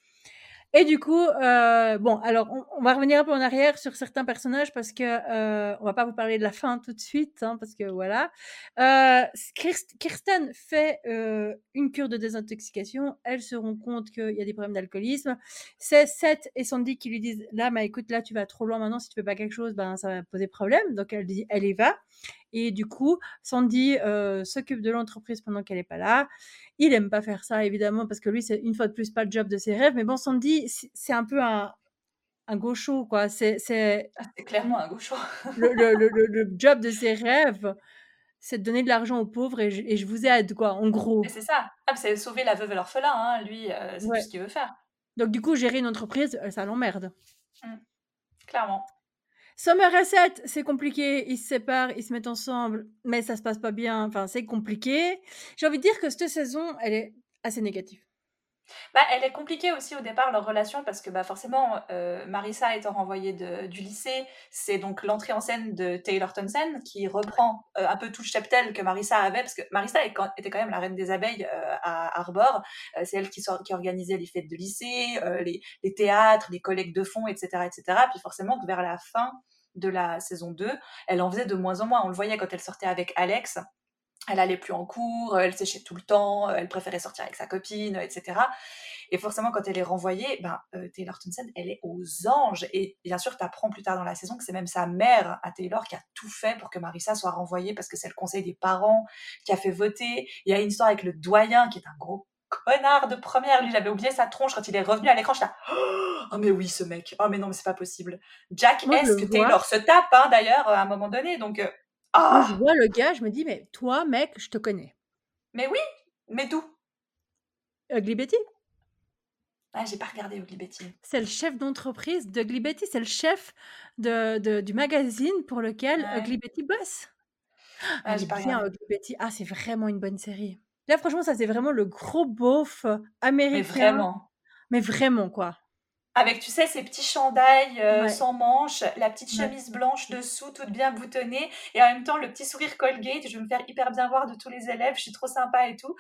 Et du coup, euh, bon, alors on, va revenir un peu en arrière sur certains personnages parce que euh, on va pas vous parler de la fin tout de suite, hein, parce que voilà. Euh, Kirsten fait euh, une cure de désintoxication. Elle se rend compte qu'il y a des problèmes d'alcoolisme. C'est Seth et Sandy qui lui disent là, bah écoute, là tu vas trop loin maintenant. Si tu fais pas quelque chose, ben ça va poser problème. Donc elle dit, elle y va. Et du coup, Sandy euh, s'occupe de l'entreprise pendant qu'elle n'est pas là. Il aime pas faire ça, évidemment, parce que lui, c'est une fois de plus pas le job de ses rêves. Mais bon, Sandy, c'est un peu un, un gaucho, quoi. C'est ah, clairement un gaucho. le, le, le, job de ses rêves, c'est de donner de l'argent aux pauvres et je, vous aide, quoi, en gros. C'est ça. Ah, c'est sauver la veuve et l'orphelin, hein. lui, euh, c'est tout ce qu'il veut faire. Donc, du coup, gérer une entreprise, euh, ça l'emmerde. Mmh. Clairement. Somerset, c'est compliqué, ils se séparent, ils se mettent ensemble, mais ça se passe pas bien, enfin c'est compliqué. J'ai envie de dire que cette saison, elle est assez négative. Bah, elle est compliquée aussi au départ, leur relation, parce que bah, forcément, euh, Marissa étant renvoyée de, du lycée, c'est donc l'entrée en scène de Taylor Townsend qui reprend euh, un peu tout le cheptel que Marissa avait, parce que Marissa était quand même la reine des abeilles euh, à Arbor. c'est elle qui, qui, organisait les fêtes de lycée, les, les, théâtres, les collègues de fonds, etc., etc. Puis forcément, vers la fin de la saison 2, elle en faisait de moins en moins. On le voyait quand elle sortait avec Alex elle allait plus en cours, elle séchait tout le temps, elle préférait sortir avec sa copine, etc. Et forcément, quand elle est renvoyée, ben, euh, Taylor Townsend, elle est aux anges. Et bien sûr, tu apprends plus tard dans la saison que c'est même sa mère à Taylor qui a tout fait pour que Marissa soit renvoyée parce que c'est le conseil des parents qui a fait voter. Il y a une histoire avec le doyen qui est un gros connard de première. Lui, j'avais oublié sa tronche quand il est revenu à l'écran. Je là, oh mais oui, ce mec. Oh mais non, mais c'est pas possible. Jack est-ce que Taylor se tape, hein, d'ailleurs, à un moment donné? Donc, euh, Moi, je ah! vois le gars, je me dis, mais toi, mec, je te connais. Mais oui, mais d'où? Ugly Betty. Ah, j'ai pas regardé Ugly Betty. C'est le chef d'entreprise d'Ugly Betty. C'est le chef de, de- du magazine pour lequel Ouais. Ugly Betty bosse. Ah, j'ai pas bien, regardé. Ugly Betty. Ah, c'est vraiment une bonne série. Là, franchement, ça, c'est vraiment le gros beauf américain. Mais vraiment. Mais vraiment, quoi. Avec, tu sais, ces petits chandails euh, Ouais. sans manches, la petite chemise blanche dessous, toute bien boutonnée, et en même temps le petit sourire Colgate, je vais me faire hyper bien voir de tous les élèves, je suis trop sympa et tout.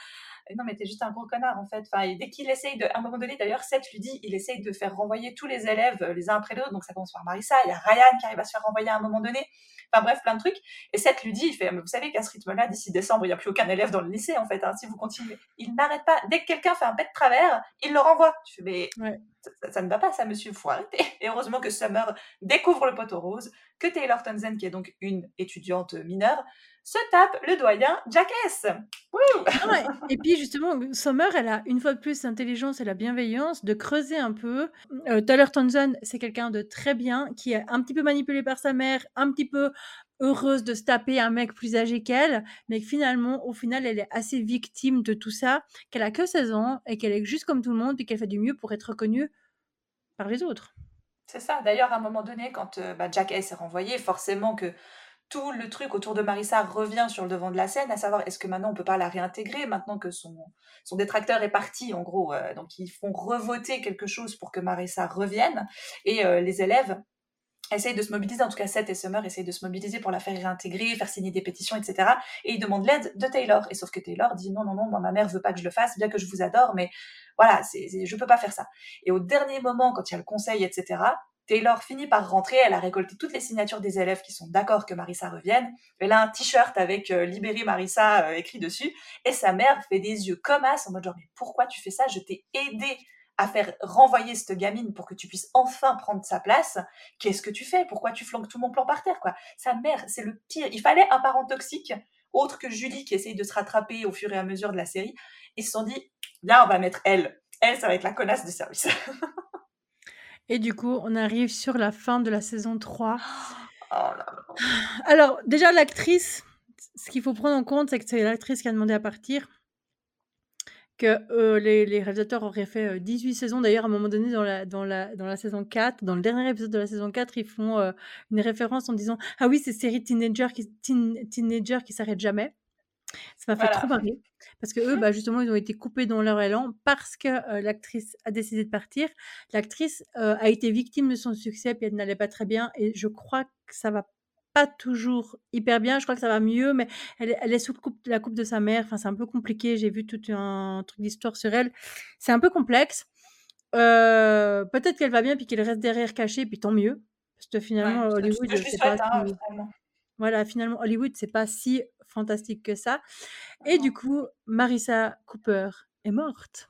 Et non, mais t'es juste un gros connard en fait. Enfin, et dès qu'il essaye de. À un moment donné, d'ailleurs, Seth lui dit, il essaye de faire renvoyer tous les élèves euh, les uns après les autres, donc ça commence par Marissa, il y a Ryan qui arrive à se faire renvoyer à un moment donné. Enfin bref, plein de trucs. Et Seth lui dit, il fait, mais vous savez qu'à ce rythme-là, d'ici décembre, il n'y a plus aucun élève dans le lycée en fait, hein, si vous continuez. Il n'arrête pas. Dès que quelqu'un fait un bête de travers, il le renvoie. Tu fais, mais Ouais. ça, ça- ça ne va pas, ça, monsieur, faut arrêter. Et heureusement que Summer découvre le poteau rose, que Taylor Townsend, qui est donc une étudiante mineure, se tape le doyen Jackass. Ah. Et puis justement, Summer, elle a une fois de plus l'intelligence et la bienveillance de creuser un peu. Euh, Taylor Townsend, c'est quelqu'un de très bien, qui est un petit peu manipulé par sa mère, un petit peu heureuse de se taper un mec plus âgé qu'elle, mais que finalement, au final, elle est assez victime de tout ça, qu'elle a que 16 ans et qu'elle est juste comme tout le monde et qu'elle fait du mieux pour être reconnue par les autres. C'est ça. D'ailleurs, à un moment donné, quand euh, bah, Jackass est renvoyé, forcément que tout le truc autour de Marissa revient sur le devant de la scène, à savoir est-ce que maintenant on peut pas la réintégrer maintenant que son, son détracteur est parti, en gros. euh, donc ils font revoter quelque chose pour que Marissa revienne. Et euh, les élèves essayent de se mobiliser, en tout cas Seth et Summer essayent de se mobiliser pour la faire réintégrer, faire signer des pétitions, etc. Et ils demandent l'aide de Taylor. Et sauf que Taylor dit non, non, non, moi ma mère veut pas que je le fasse, bien que je vous adore, mais voilà, c'est, c'est- je peux pas faire ça. Et au dernier moment, quand il y a le conseil, etc., Taylor finit par rentrer, elle a récolté toutes les signatures des élèves qui sont d'accord que Marissa revienne. Elle a un t-shirt avec euh, Marissa euh, écrit dessus, et sa mère fait des yeux comme as en mode genre, mais pourquoi tu fais ça? Je t'ai aidé à faire renvoyer cette gamine pour que tu puisses enfin prendre sa place. Qu'est-ce que tu fais? Pourquoi tu flanques tout mon plan par terre quoi? Sa mère, c'est le pire. Il fallait un parent toxique, autre que Julie qui essaye de se rattraper au fur et à mesure de la série. Ils se sont dit, là, on va mettre elle. Elle, ça va être la connasse de service. Et du coup, on arrive sur la fin de la saison 3. Oh là là. Alors, déjà, l'actrice, ce qu'il faut prendre en compte, c'est que c'est l'actrice qui a demandé à partir. Que euh, les, les réalisateurs auraient fait euh, 18 saisons. D'ailleurs, à un moment donné, dans la, dans, la, dans la saison 4, dans le dernier épisode de la saison 4, ils font euh, une référence en disant Ah oui, c'est série teenager qui, teen, teenager qui s'arrête jamais. Ça m'a fait Voilà. trop marrer. Parce que eux, bah, justement, ils ont été coupés dans leur élan parce que euh, l'actrice a décidé de partir. L'actrice euh, a été victime de son succès, puis elle n'allait pas très bien. Et je crois que ça va pas toujours hyper bien. Je crois que ça va mieux, mais elle, est- elle est sous coupe- la coupe de sa mère. Enfin, c'est un peu compliqué. J'ai vu tout un truc d'histoire sur elle. C'est un peu complexe. Euh, Peut-être qu'elle va bien, puis qu'elle reste derrière cachée, puis tant mieux. Parce que finalement, Ouais, Hollywood, je, c'est pas hein. Voilà, finalement, Hollywood, c'est pas si fantastique que ça. Et du coup, Marissa Cooper est morte.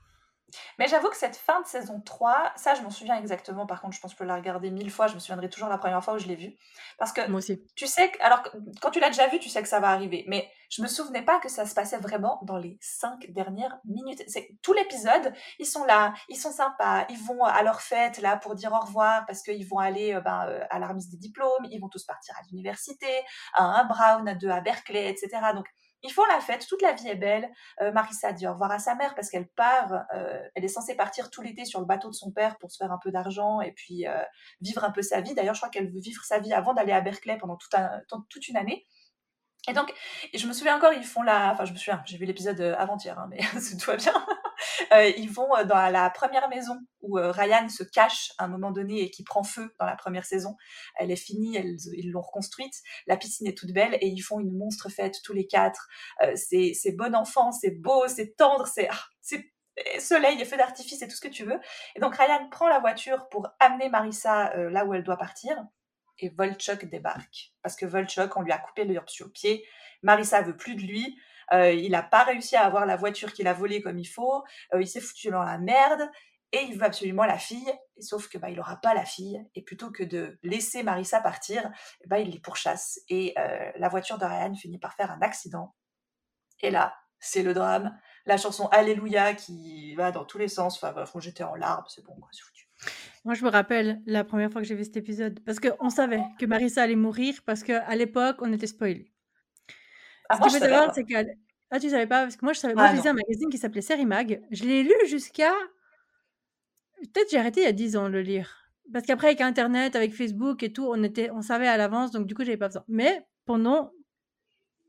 Mais j'avoue que cette fin de saison 3, ça je m'en souviens exactement, par contre je pense que je peux la regarder mille fois, je me souviendrai toujours la première fois où je l'ai vue. Parce que Moi aussi. tu sais, que, alors quand tu l'as déjà vu, tu sais que ça va arriver, mais je me souvenais pas que ça se passait vraiment dans les cinq dernières minutes. C'est tout l'épisode, ils sont là, ils sont sympas, ils vont à leur fête là pour dire au revoir parce qu'ils vont aller euh, ben, euh, à la remise des diplômes, ils vont tous partir à l'université, à un Brown, à deux à Berkeley, etc. Donc ils font la fête, toute la vie est belle. Euh, Marissa dit au revoir à sa mère parce qu'elle part, euh, elle est censée partir tout l'été sur le bateau de son père pour se faire un peu d'argent et puis euh, vivre un peu sa vie. D'ailleurs, je crois qu'elle veut vivre sa vie avant d'aller à Berkeley pendant toute une année. Et donc, et je me souviens encore, ils font la. Enfin, je me souviens, j'ai vu l'épisode euh, avant-hier, hein, mais tout va bien. Euh, ils vont euh, dans la première maison où euh, Ryan se cache à un moment donné et qui prend feu dans la première saison. Elle est finie, ils l'ont reconstruite. La piscine est toute belle et ils font une monstre fête tous les quatre. Euh, c'est c'est bon enfant, c'est beau, c'est tendre, c'est ah, c'est soleil et feu d'artifice et tout ce que tu veux. Et donc Ryan prend la voiture pour amener Marissa là où elle doit partir. Et Volchok débarque. Parce que Volchok, on lui a coupé le pied. Marissa veut plus de lui. Euh, il n'a pas réussi à avoir la voiture qu'il a volée comme il faut. Euh, il s'est foutu dans la merde. Et il veut absolument la fille. Sauf que bah, il n'aura pas la fille. Et plutôt que de laisser Marissa partir, bah, il les pourchasse. Et euh, la voiture de Ryan finit par faire un accident. Et là, c'est le drame. La chanson Alléluia qui va dans tous les sens. Enfin, bref, j'étais en larmes, c'est bon, c'est foutu. Moi, je me rappelle la première fois que j'ai vu cet épisode, parce qu'on savait que Marissa allait mourir, parce qu'à l'époque, on était spoilés. Ah, Ce qu'il je faut savoir, c'est que... Ah, tu savais pas? Parce que moi, je savais... Moi, Ah je lisais un magazine qui s'appelait Série Mag. Je l'ai lu jusqu'à... Peut-être j'ai arrêté il y a 10 ans de le lire. Parce qu'après, avec Internet, avec Facebook et tout, on, était... on savait à l'avance, donc du coup, j'avais pas besoin. Mais pendant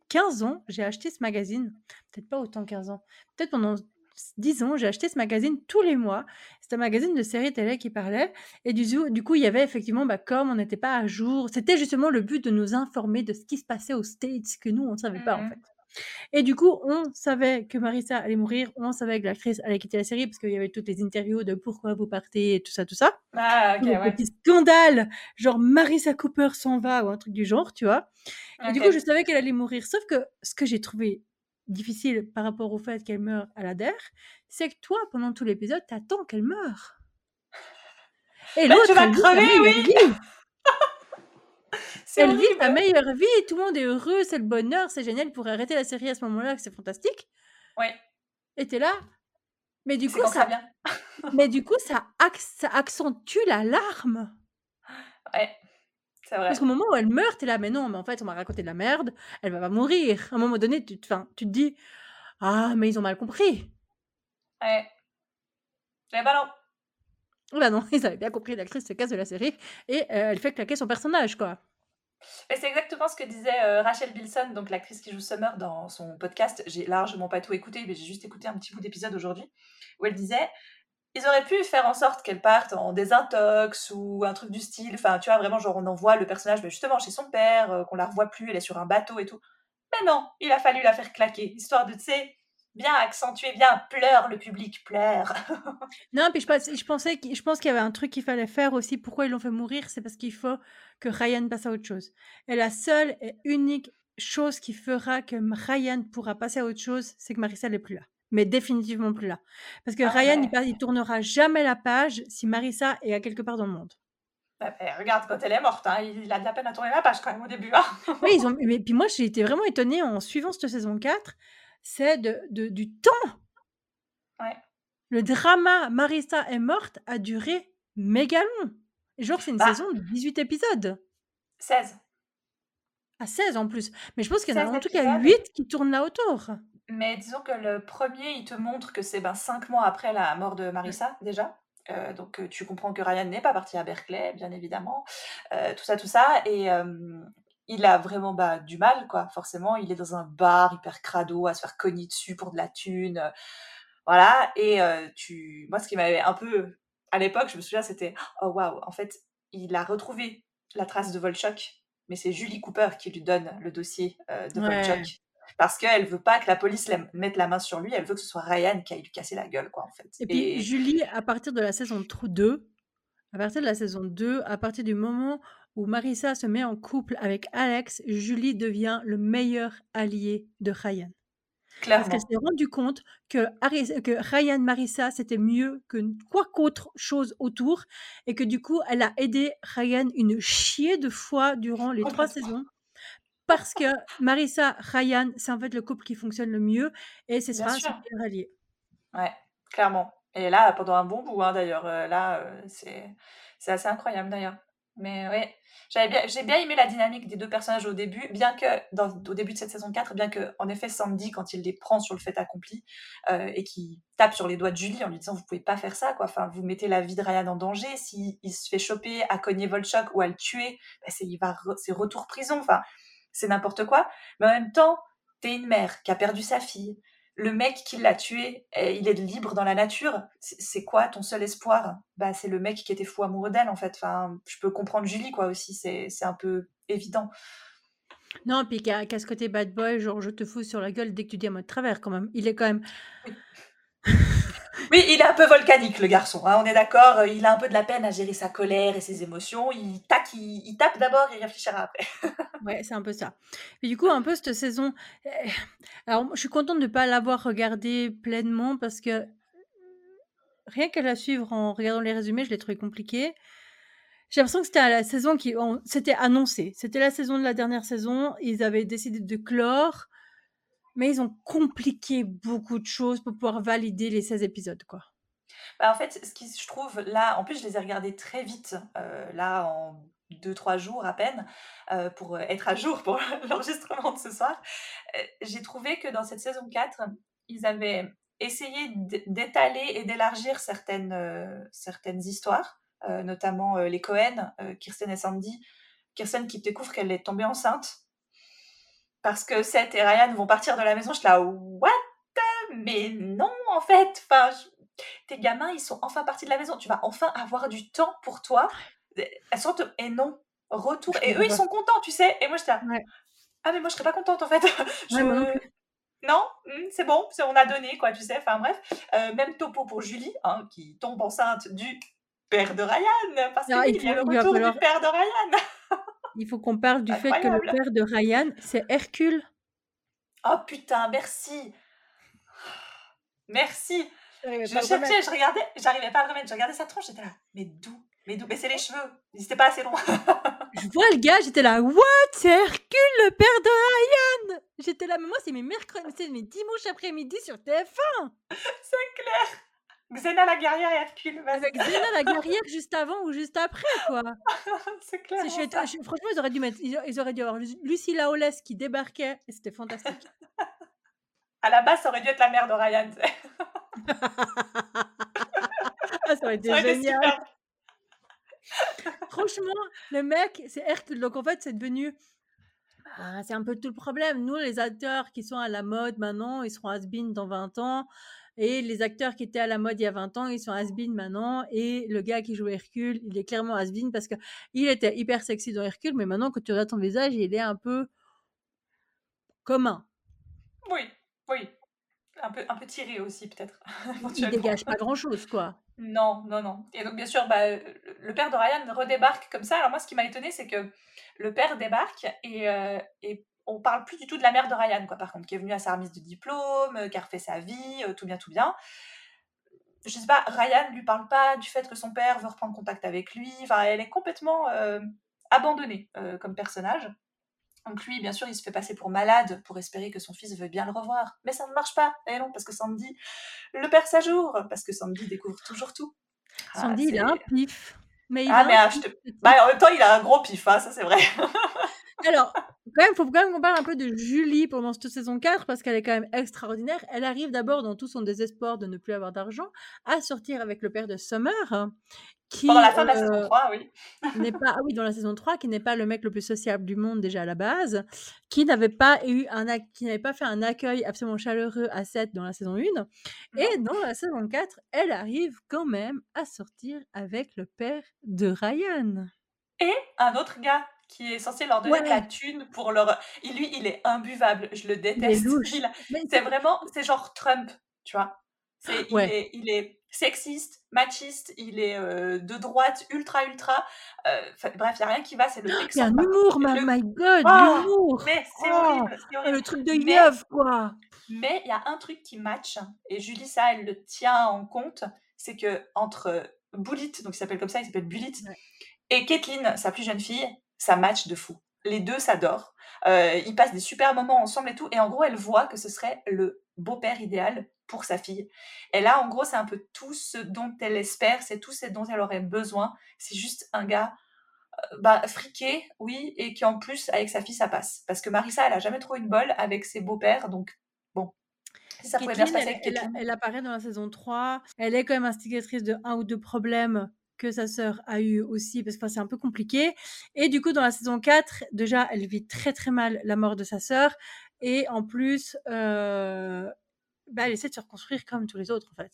15 ans, j'ai acheté ce magazine. Peut-être pas autant 15 ans. Peut-être pendant 10 ans, j'ai acheté ce magazine tous les mois. C'était un magazine de séries télé qui parlait. Et du, coup, il y avait effectivement, bah, comme on n'était pas à jour, c'était justement le but de nous informer de ce qui se passait aux States, que nous, on ne savait pas en Mhm. fait. Et du coup, on savait que Marissa allait mourir, on savait que l'actrice allait quitter la série, parce qu'il y avait toutes les interviews de pourquoi vous partez et tout ça, tout ça. Ah, ok, Des ouais. petits scandales, genre Marissa Cooper s'en va ou un truc du genre, tu vois. Et du coup, je savais qu'elle allait mourir. Sauf que ce que j'ai trouvé difficile par rapport au fait qu'elle meurt à la DER, c'est que toi, pendant tout l'épisode, t'attends qu'elle meure. Et Mais l'autre, tu vas elle crever, oui. vie. Elle vit sa meilleure vie, tout le monde est heureux, c'est le bonheur, c'est génial, pour arrêter la série à ce moment-là, c'est fantastique. Ouais, Et t'es là. Mais du coup, ça mais du coup, ça, ac- ça accentue l'alarme. Ouais, c'est Parce qu'au moment où elle meurt, t'es là, mais non, mais en fait, on m'a raconté de la merde, elle va pas mourir. À un moment donné, tu, 'fin, tu te dis, ah, mais ils ont mal compris. Ouais. Eh ben non. Bah non, ils avaient bien compris, l'actrice se casse de la série et euh, elle fait claquer son personnage, quoi. Mais c'est exactement ce que disait euh, Rachel Bilson, donc l'actrice qui joue Summer dans son podcast. J'ai largement pas tout écouté, mais j'ai juste écouté un petit bout d'épisode aujourd'hui où elle disait ils auraient pu faire en sorte qu'elle parte en désintox ou un truc du style. Enfin, tu vois, vraiment, genre, on envoie le personnage justement chez son père, euh, qu'on la revoit plus, elle est sur un bateau et tout. Mais non, il a fallu la faire claquer, histoire de, tu sais, bien accentuer, bien pleure le public, pleure. Non, puis je, pense- pensais, je pense qu'il y avait un truc qu'il fallait faire aussi. Pourquoi ils l'ont fait mourir? C'est parce qu'il faut que Ryan passe à autre chose. Et la seule et unique chose qui fera que Ryan pourra passer à autre chose, c'est que Marissa n'est plus là. Mais définitivement plus là. Parce que Ah Ryan, il, ouais. pa- il tournera jamais la page si Marissa est à quelque part dans le monde. Ouais, mais regarde, quand elle est morte, hein, il a de la peine à tourner la page quand même au début. hein. Oui, ils ont, mais puis moi, j'ai été vraiment étonnée en suivant cette saison 4, c'est de, de- du temps. Ouais. Le drama Marissa est morte a duré méga long. Et Genre, c'est une Bah. saison de 18 épisodes. 16. À 16 en plus. Mais je pense qu'il y en a 16 en tout cas épisodes. 8 qui tournent là autour. Mais disons que le premier, il te montre que c'est ben, cinq mois après la mort de Marissa, déjà. Euh, donc euh, tu comprends que Ryan n'est pas parti à Berkeley, bien évidemment. Euh, tout ça, tout ça. Et il a vraiment bah, du mal, quoi. Forcément, il est dans un bar hyper crado, à se faire cogner dessus pour de la thune. voilà. Et tu... moi, ce qui m'avait un peu... À l'époque, je me souviens, c'était... Oh, waouh, en fait, il a retrouvé la trace de Volchok, mais c'est Julie Cooper qui lui donne le dossier de Ouais. Volchok. Parce qu'elle veut pas que la police la- mette la main sur lui, elle veut que ce soit Ryan qui aille lui casser la gueule, quoi, en fait. Et puis Julie, à partir de la saison 2, à partir de la saison 2, à partir du moment où Marissa se met en couple avec Alex, Julie devient le meilleur allié de Ryan. Parce clairement. qu'elle s'est rendue compte que, Ryan Marissa, c'était mieux que quoi qu'autre chose autour. Et que du coup, elle a aidé Ryan une chier de fois durant les trois saisons. Parce que Marissa, Ryan, c'est en fait le couple qui fonctionne le mieux. Et ce Bien sera sûr. son meilleur allié. Ouais, clairement. Et là, pendant un bon bout, hein, d'ailleurs, euh, là, euh, c'est c'est assez incroyable, d'ailleurs. Mais ouais, j'avais bien, j'ai bien aimé la dynamique des deux personnages au début, bien que, dans, au début de cette saison 4, bien que, en effet, Sandy, quand il les prend sur le fait accompli, euh, et qui tape sur les doigts de Julie en lui disant, vous pouvez pas faire ça, quoi, enfin, vous mettez la vie de Ryan en danger, s'il il se fait choper à cogner Volchok ou à le tuer, bah, c'est, il va, re- c'est retour prison, enfin, c'est n'importe quoi. Mais en même temps, t'es une mère qui a perdu sa fille, le mec qui l'a tué, eh, il est libre dans la nature. C'est quoi ton seul espoir? Bah, c'est le mec qui était fou amoureux d'elle, en fait. Enfin, je peux comprendre Julie, quoi, aussi. C'est c'est un peu évident. Non, puis qu'à qu'à ce côté bad boy, genre je te fous sur la gueule dès que tu dis à moi de travers quand même. Il est quand même. Oui, il est un peu volcanique, le garçon. hein, on est d'accord. Il a un peu de la peine à gérer sa colère et ses émotions. Il, tac, il, tape d'abord et il réfléchira après. Ouais, c'est un peu ça. Et du coup, un peu cette saison. euh, Alors, je suis contente de ne pas l'avoir regardée pleinement parce que rien qu'à la suivre en regardant les résumés, je l'ai trouvé compliqué. J'ai l'impression que c'était la saison qui. C'était annoncé. C'était la saison de la dernière saison. Ils avaient décidé de clore. Mais ils ont compliqué beaucoup de choses pour pouvoir valider les 16 épisodes, quoi. Bah, en fait, ce qui je trouve là en plus, je les ai regardés très vite, heu, là, en 2-3 jours à peine, heu, pour, être à jour pour l'enregistrement de ce soir. J'ai trouvé que dans cette saison 4, ils avaient essayé d'étaler et d'élargir certaines, certaines histoires, notamment, les Cohen, Kirsten et Sandy. Kirsten qui découvre qu'elle est tombée enceinte parce que Seth et Ryan vont partir de la maison. Je suis là: «What? Mais non, en fait!» enfin, tes gamins, ils sont enfin partis de la maison. Tu vas enfin avoir du temps pour toi. Elles sont et non, retour. Et eux, ils sont contents, tu sais. Et moi, j'étais là: «Ah mais moi, je serais pas contente, en fait». Je non, mmh, c'est bon, on a donné, quoi, tu sais. Enfin bref, euh, même topo pour Julie, hein, qui tombe enceinte du père de Ryan, parce qu'il il y a le retour du père de Ryan. Il faut qu'on parle du fait que le père de Ryan, c'est Hercule. Oh putain, merci. Merci. Je cherchais, je regardais, j'arrivais pas à le remettre. Je regardais sa tronche, j'étais là, mais d'où? Mais d'où? Mais c'est les cheveux. Ils étaient pas assez longs. je vois le gars, j'étais là, what? C'est Hercule, le père de Ryan J'étais là, mais moi, c'est mes mercredis, c'est mes dimanches après-midi sur TF1. c'est clair. Xena la guerrière et Hercule. Xena la guerrière juste avant ou juste après, quoi. c'est clair. franchement, ils auraient dû mettre, ils auraient dû avoir Lucie Laolès qui débarquait et c'était fantastique. à la base, ça aurait dû être la mère de Ryan. ah, ça aurait été génial. Franchement, le mec, c'est Hercule. Donc en fait, c'est devenu. Ah, c'est un peu tout le problème. Nous, les acteurs qui sont à la mode maintenant, ils seront has dans 20 ans. Et les acteurs qui étaient à la mode il y a 20 ans, ils sont has maintenant. Et le gars qui joue Hercule, il est clairement has parce qu'il était hyper sexy dans Hercule, mais maintenant, quand tu regardes ton visage, il est un peu commun. Oui, oui. Un peu, un peu tiré aussi, peut-être. il dégage pas grand-chose, quoi. Non, non, non. Et donc, bien sûr, bah, le père de Ryan redébarque comme ça. Alors, moi, ce qui m'a étonné, c'est que le père débarque et, euh, et on parle plus du tout de la mère de Ryan, quoi, par contre, qui est venue à sa remise de diplôme, euh, qui a refait sa vie, euh, tout bien, tout bien. Je sais pas, Ryan lui parle pas du fait que son père veut reprendre contact avec lui. Enfin, elle est complètement abandonnée comme personnage. Donc lui, bien sûr, il se fait passer pour malade pour espérer que son fils veuille bien le revoir. Mais ça ne marche pas. Et non, parce que Sandy le perd sa jour, parce que Sandy découvre toujours tout. Ah, Sandy, il a un pif. Mais il ah, mais ah, bah, en même temps, il a un gros pif, hein, ça c'est vrai. Alors, quand même, faut quand même qu'on parle un peu de Julie pendant cette saison 4 parce qu'elle est quand même extraordinaire. Elle arrive d'abord dans tout son désespoir de ne plus avoir d'argent à sortir avec le père de Summer qui, Pendant la fin de la saison 3, euh, oui. n'est pas, ah oui, dans la saison 3, qui n'est pas le mec le plus sociable du monde déjà à la base, qui n'avait pas eu un, qui n'avait pas fait un accueil absolument chaleureux à Seth dans la saison 1. Et dans la saison 4, elle arrive quand même à sortir avec le père de Ryan. Et un autre gars qui est censé leur donner de la thune pour leur. Et lui, il est imbuvable. Je le déteste. C'est vraiment, c'est genre Trump, tu vois? Il, est, il est sexiste, machiste, il est euh, de droite, ultra, ultra. Euh, bref, il n'y a rien qui va, c'est le Il y a un humour, my god, oh, l'humour Mais c'est horrible, horrible, Le truc de Yev, quoi Mais il y a un truc qui match, et Julie, ça, elle le tient en compte, c'est que entre Bullit, donc il s'appelle comme ça, il s'appelle Bullit, et Kathleen, sa plus jeune fille, ça match de fou. Les deux s'adorent. Euh, ils passent des super moments ensemble et tout. Et en gros, elle voit que ce serait le beau-père idéal pour sa fille. Et là, en gros, c'est un peu tout ce dont elle espère, c'est tout ce dont elle aurait besoin. C'est juste un gars euh, bah, friqué, oui, et qui en plus, avec sa fille, ça passe. Parce que Marissa, elle a jamais trop une bol avec ses beaux-pères, donc bon. ça pouvait bien se passer elle, elle, apparaît dans la saison 3. Elle est quand même instigatrice de un ou deux problèmes que sa sœur a eu aussi, parce que c'est un peu compliqué. Et du coup, dans la saison 4, déjà, elle vit très très mal la mort de sa sœur. Et en plus, euh, bah, elle essaie de se reconstruire comme tous les autres, en fait.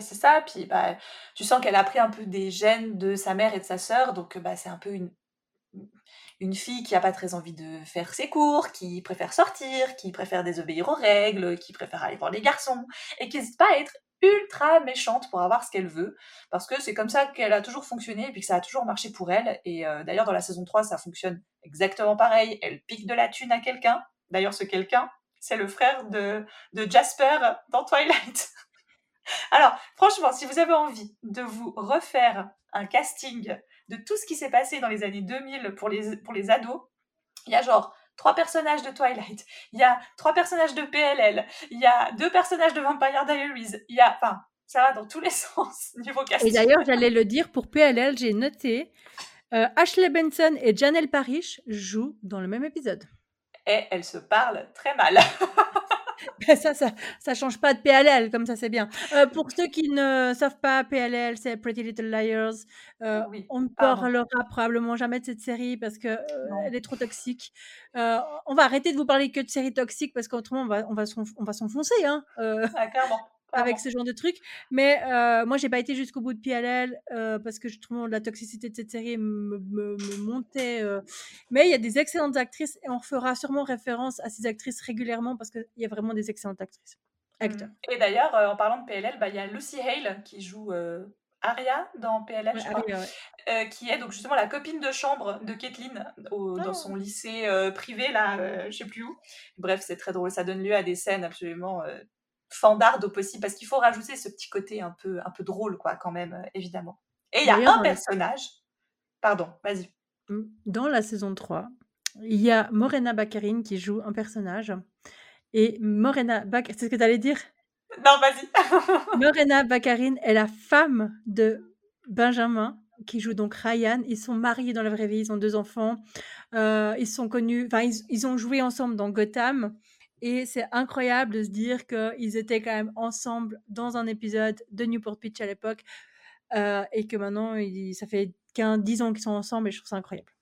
c'est ça, puis bah, tu sens qu'elle a pris un peu des gènes de sa mère et de sa sœur, donc bah, c'est un peu une, une fille qui n'a pas très envie de faire ses cours, qui préfère sortir, qui préfère désobéir aux règles, qui préfère aller voir les garçons, et qui n'hésite pas à être ultra méchante pour avoir ce qu'elle veut, parce que c'est comme ça qu'elle a toujours fonctionné et puis que ça a toujours marché pour elle. Et euh, d'ailleurs, dans la saison 3, ça fonctionne exactement pareil. Elle pique de la thune à quelqu'un. D'ailleurs, ce quelqu'un, c'est le frère de, de Jasper dans Twilight. Alors, franchement, si vous avez envie de vous refaire un casting de tout ce qui s'est passé dans les années 2000 pour les, pour les ados, il y a genre trois personnages de Twilight, il y a trois personnages de PLL, il y a deux personnages de Vampire Diaries, il y a, enfin, ça va dans tous les sens niveau casting. Et d'ailleurs, j'allais le dire pour PLL, j'ai noté euh, Ashley Benson et Janelle Parrish jouent dans le même épisode. Et elles se parlent très mal. Ben, ça, ça, ça change pas de PLL, comme ça c'est bien. Euh, pour ceux qui ne savent pas, PLL, c'est Pretty Little Liars. Euh, Oui, on ne parlera probablement jamais de cette série parce que euh, elle est trop toxique. On va arrêter de vous parler que de séries toxiques parce qu'autrement on va, on va, s'enf- on va s'enfoncer hein, Ah, clairement. Avec ce genre de trucs. Mais euh, moi, j'ai pas été jusqu'au bout de PLL euh, parce que je trouve la toxicité de cette série me, me- me montait. euh. Mais il y a des excellentes actrices et on fera sûrement référence à ces actrices régulièrement parce qu'il y a vraiment des excellentes actrices. Acteurs. Mm. Et d'ailleurs, en parlant de PLL, bah, il y a Lucy Hale qui joue Aria dans PLL, Ouais, je crois, Aria, ouais. euh, qui est donc justement la copine de chambre de au- dans Oh. son lycée euh, privé, là, euh, je sais plus où. Bref, c'est très drôle, ça donne lieu à des scènes absolument fandardes au possible, parce qu'il faut rajouter ce petit côté un peu, un peu drôle, quoi, quand même, euh, évidemment. Et il y a un euh, personnage, pardon, vas-y. Mm. Dans la saison 3, il y a Morena Baccarin qui joue un personnage. Et Morena Baccarin, c'est ce que tu allais dire? Non, vas-y. Morena Baccarin est la femme de Benjamin, qui joue donc Ryan. Ils sont mariés dans la vraie vie, ils ont deux enfants. Euh, ils sont connus, enfin, ils, ils ont joué ensemble dans Gotham. Et c'est incroyable de se dire qu'ils étaient quand même ensemble dans un épisode de Newport Beach à l'époque. euh, et que maintenant, ça fait 15, 10 ans qu'ils sont ensemble et je trouve ça incroyable.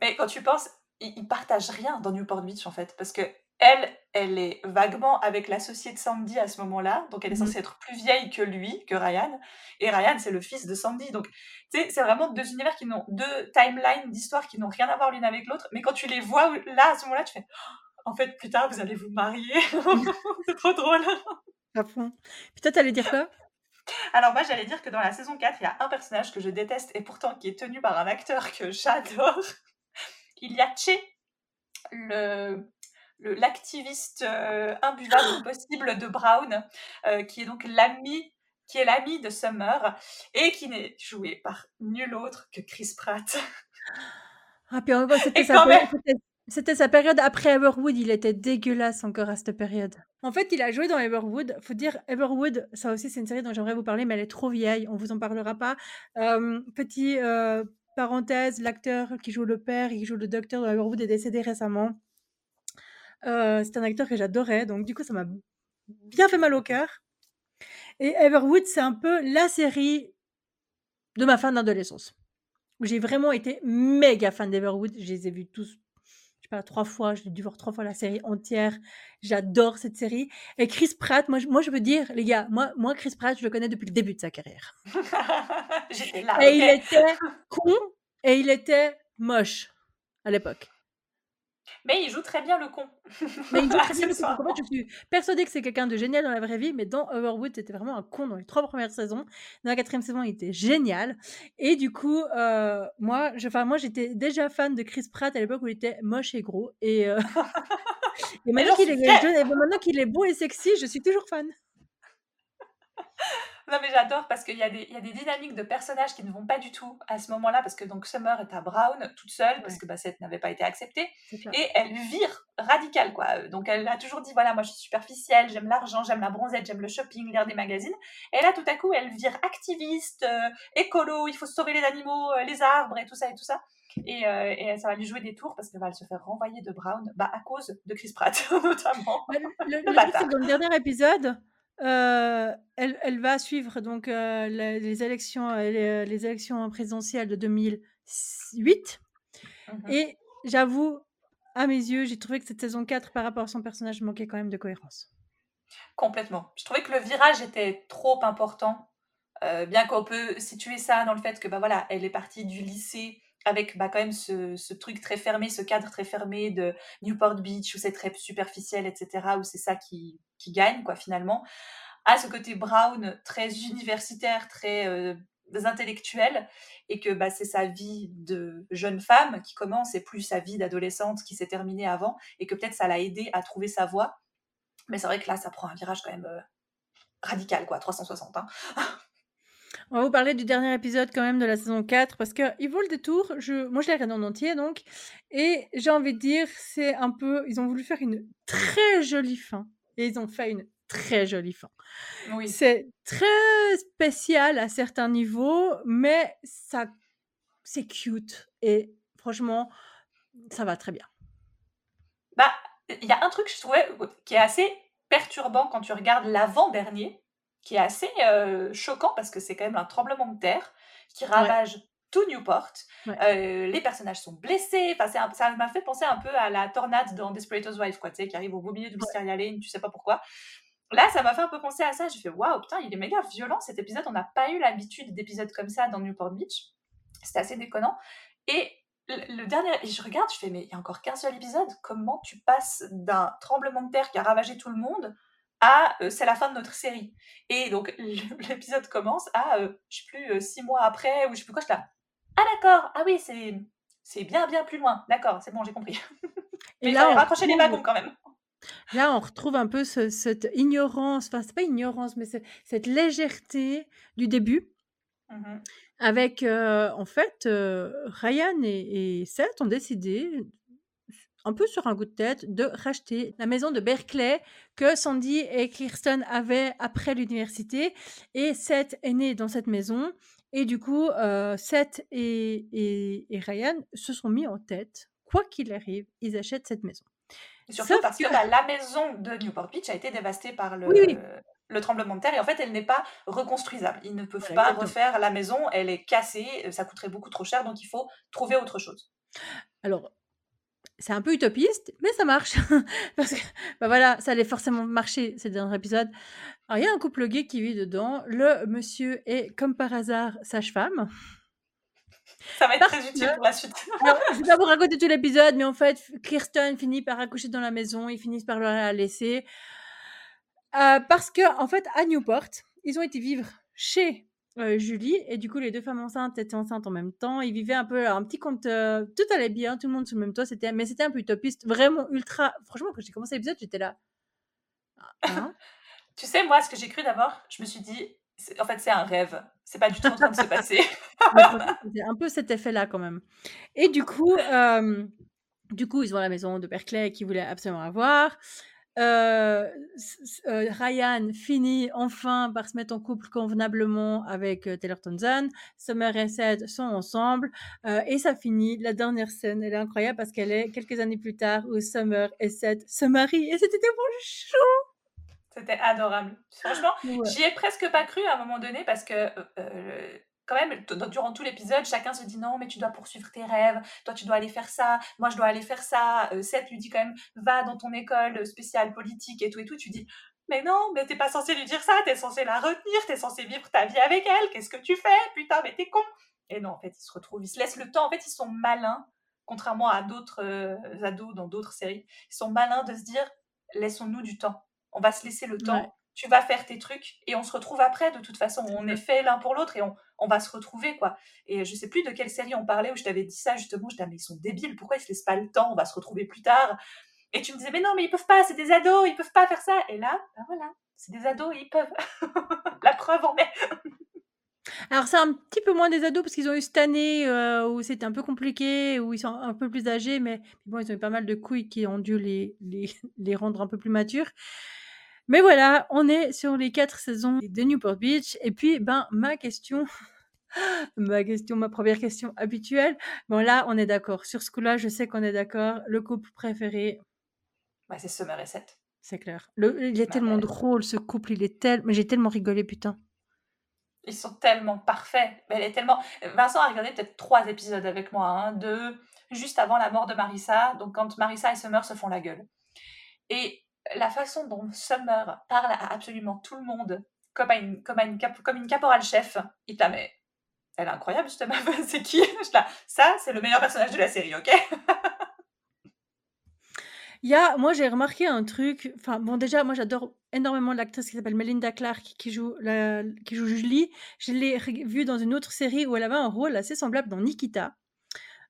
Mais quand tu penses, ils, ils partagent rien dans Newport Beach en fait, parce que elle, elle est vaguement avec l'associé de Sandy à ce moment-là, donc elle est Mhm. censée être plus vieille que lui, que Ryan, et Ryan c'est le fils de Sandy, donc c'est vraiment deux univers qui n'ont deux timelines d'histoire qui n'ont rien à voir l'une avec l'autre, mais quand tu les vois là à ce moment-là, tu fais en fait plus tard vous allez vous marier, c'est trop drôle. À fond. Puis toi, t'allais dire quoi? Alors moi j'allais dire que dans la saison 4, il y a un personnage que je déteste et pourtant qui est tenu par un acteur que j'adore. Il y a Che, le l'activiste euh, imbuvable possible de Brown, euh, qui est donc l'ami qui est l'ami de Summer et qui n'est joué par nul autre que Chris Pratt. Ah, puis c'était sa, même, c'était- sa période après Everwood. Il était dégueulasse encore à cette période. En fait, il a joué dans Everwood. Faut dire, Everwood, ça aussi, c'est une série dont j'aimerais vous parler, mais elle est trop vieille. On vous en parlera pas. Euh, petit parenthèse, l'acteur qui joue le père qui joue le docteur dans Everwood est décédé récemment. C'est un acteur que j'adorais, donc du coup, ça m'a bien fait mal au cœur. Et Everwood, c'est un peu la série de ma fin d'adolescence. J'ai vraiment été méga fan d'Everwood. Je les ai vus tous, sais pas, trois fois. J'ai dû voir trois fois la série entière. J'adore cette série. Et Chris Pratt, moi, je- moi, je veux dire, les gars, moi, moi, Chris Pratt, je le connais depuis le début de sa carrière. là, Et il était con et il était moche à l'époque. Mais il joue très bien le con. Mais il joue très bien le. En fait, je suis persuadée que c'est quelqu'un de génial dans la vraie vie, mais dans Overwood, c'était vraiment un con dans les trois premières saisons. Dans la quatrième saison, il était génial. Et du coup, euh, moi, je, moi, j'étais déjà fan de Chris Pratt à l'époque où il était moche et gros. Et, euh, maintenant qu'il est fière. jeune, et maintenant qu'il est beau et sexy, je suis toujours fan. Non mais j'adore parce qu'il y, a des- il y a des dynamiques de personnages qui ne vont pas du tout à ce moment-là parce que donc Summer est à Brown toute seule parce que Bassett n'avait pas été acceptée et elle vire radical quoi. Donc elle a toujours dit voilà moi je suis superficielle, j'aime l'argent, j'aime la bronzette, j'aime le shopping, lire des magazines et là tout à coup elle vire activiste, euh, écolo, il faut sauver les animaux, euh, les arbres et tout ça et tout ça. Et, euh, et ça va lui jouer des tours parce qu'elle va se faire renvoyer de Brown bah, à cause de Chris Pratt notamment. Bah, le, le- dans le dernier épisode, elle, elle va suivre donc les élections, les, les élections présidentielles de 2008. Mhm. Et j'avoue, à mes yeux, j'ai trouvé que cette saison 4, par rapport à son personnage, manquait quand même de cohérence. Complètement. Je trouvais que le virage était trop important, bien qu'on peut situer ça dans le fait que bah voilà, elle est partie du lycée avec bah, quand même ce, ce truc très fermé, ce cadre très fermé de Newport Beach où c'est très superficiel, etc. Où c'est ça qui, qui gagne quoi finalement, à ce côté Brown très universitaire, très euh, intellectuel, et que bah, c'est sa vie de jeune femme qui commence et plus sa vie d'adolescente qui s'est terminée avant, et que peut-être ça l'a aidé à trouver sa voie. Mais c'est vrai que là, ça prend un virage quand même euh, radical, quoi, 360. Hein. On va vous parler du dernier épisode quand même de la saison 4 parce qu'il vaut le détour. Je, moi, je l'ai regardé en entier donc. Et j'ai envie de dire, c'est un peu. Ils ont voulu faire une très jolie fin. Et ils ont fait une très jolie fin. Oui. C'est très spécial à certains niveaux, mais ça, c'est cute. Et franchement, ça va très bien. Bah, il y a un truc, je trouvais, qui est assez perturbant quand tu regardes l'avant-dernier, qui est assez euh, choquant parce que c'est quand même un tremblement de terre qui ravage tout Newport. Euh, les personnages sont blessés. Enfin, ça m'a fait penser un peu à la tornade dans Desperate Housewives, quoi, tu sais, qui arrive au beau milieu du Wisteria Lane, tu sais pas pourquoi. Là, ça m'a fait un peu penser à ça. J'ai fait waouh, putain, il est méga violent cet épisode. On n'a pas eu l'habitude d'épisodes comme ça dans Newport Beach. C'était assez déconnant. Et le, dernier, je regarde, je fais mais il y a encore qu'un seul épisode. Comment tu passes d'un tremblement de terre qui a ravagé tout le monde à euh, c'est la fin de notre série Et donc l'épisode commence à euh, je sais plus euh, six mois après ou je sais plus quoi. Je là ah d'accord, ah oui c'est c'est bien bien plus loin. D'accord, c'est bon, j'ai compris. Et là, on raccrocher les wagons quand même. Là, on retrouve un peu cette ignorance, enfin, c'est pas ignorance, mais cette légèreté du début. Mmh avec, en fait, Ryan et, Seth ont décidé, un peu sur un coup de tête, de racheter la maison de Berkeley que Sandy et Kirsten avaient après l'université. Et Seth est né dans cette maison. Et du coup, Seth et, et Ryan se sont mis en tête, quoi qu'il arrive, ils achètent cette maison. Surtout parce que, la maison de Newport Beach a été dévastée par le, le tremblement de terre et en fait elle n'est pas reconstruisable. Ils ne peuvent pas refaire la maison, elle est cassée, euh, ça coûterait beaucoup trop cher donc il faut trouver autre chose. Alors c'est un peu utopiste, mais ça marche. Parce que, bah voilà, ça allait forcément marcher ces derniers épisodes. Alors, il y a un couple gay qui vit dedans. Le monsieur est, comme par hasard, sage-femme. Ça va être très utile pour la suite. je vais pas vous raconter tout l'épisode, mais en fait, Kirsten finit par accoucher dans la maison, ils finissent par la laisser. Euh, parce que, en fait, à Newport, ils ont été vivre chez euh, Julie, et du coup, les deux femmes enceintes étaient enceintes en même temps. Ils vivaient un peu un petit compte. Euh, tout allait bien, tout le monde sous le même toit, c'était, mais c'était un peu utopiste, vraiment ultra. Franchement, quand j'ai commencé l'épisode, j'étais là. Hein? Tu sais, moi, ce que j'ai cru d'abord, je me suis dit, en fait, c'est un rêve. C'est pas du tout en train de se passer. c'est un peu cet effet-là, quand même. Et du coup, du coup, ils ont la maison de Berkeley qu'ils voulaient absolument avoir. Euh, euh, Ryan finit enfin par se mettre en couple convenablement avec euh, Taylor Townsend. Summer et Seth sont ensemble. et ça finit. La dernière scène, elle est incroyable parce qu'elle est quelques années plus tard où Summer et Seth se marient. Et c'était tellement chaud! C'était adorable. Franchement, j'y ai presque pas cru à un moment donné parce que quand même, durant tout l'épisode, chacun se dit non, mais tu dois poursuivre tes rêves, toi tu dois aller faire ça, moi je dois aller faire ça. Euh, Seth lui dit quand même, va dans ton école spéciale politique et tout et tout. Tu dis, mais non, mais t'es pas censé lui dire ça, t'es censé la retenir, t'es censé vivre ta vie avec elle, qu'est-ce que tu fais? Putain, mais t'es con Et non, en fait, ils se retrouvent, ils se laissent le temps, en fait, ils sont malins, contrairement à d'autres euh, ados dans d'autres séries, ils sont malins de se dire, laissons-nous du temps, on va se laisser le temps tu vas faire tes trucs et on se retrouve après. De toute façon, on est fait l'un pour l'autre et on, on, va se retrouver, quoi. Et je sais plus de quelle série on parlait où je t'avais dit ça, justement. Je disais, mais ils sont débiles, pourquoi ils se laissent pas le temps? On va se retrouver plus tard. Et tu me disais, mais non, mais ils peuvent pas, c'est des ados, ils peuvent pas faire ça. Et là, ben voilà, c'est des ados, ils peuvent. La preuve en est. Alors c'est un petit peu moins des ados parce qu'ils ont eu cette année euh, où c'était un peu compliqué, où ils sont un peu plus âgés, mais bon, ils ont eu pas mal de couilles qui ont dû les, les, les rendre un peu plus matures. Mais voilà, on est sur les quatre saisons de Newport Beach. Et puis, ben, ma question, ma question, ma première question habituelle. Bon, là, on est d'accord. Sur ce coup-là, je sais qu'on est d'accord. Le couple préféré? Bah, c'est Summer et Seth. C'est clair. Le, il est bah, tellement drôle, ce couple. Il est tel... Mais j'ai tellement rigolé, putain. Ils sont tellement parfaits. Elle est tellement... Vincent a regardé peut-être trois épisodes avec moi. Hein, de juste avant la mort de Marissa. Donc, quand Marissa et Summer se font la gueule. Et la façon dont Summer parle à absolument tout le monde, comme, une, comme, une, comme une caporale chef, il te la met. Elle est incroyable, cette meuf, c'est qui? Ça, c'est le meilleur personnage de la série, ok? Y a, moi j'ai remarqué un truc, enfin bon déjà moi j'adore énormément l'actrice qui s'appelle Melinda Clark qui joue, qui joue Julie. Je l'ai vue dans une autre série où elle avait un rôle assez semblable dans Nikita.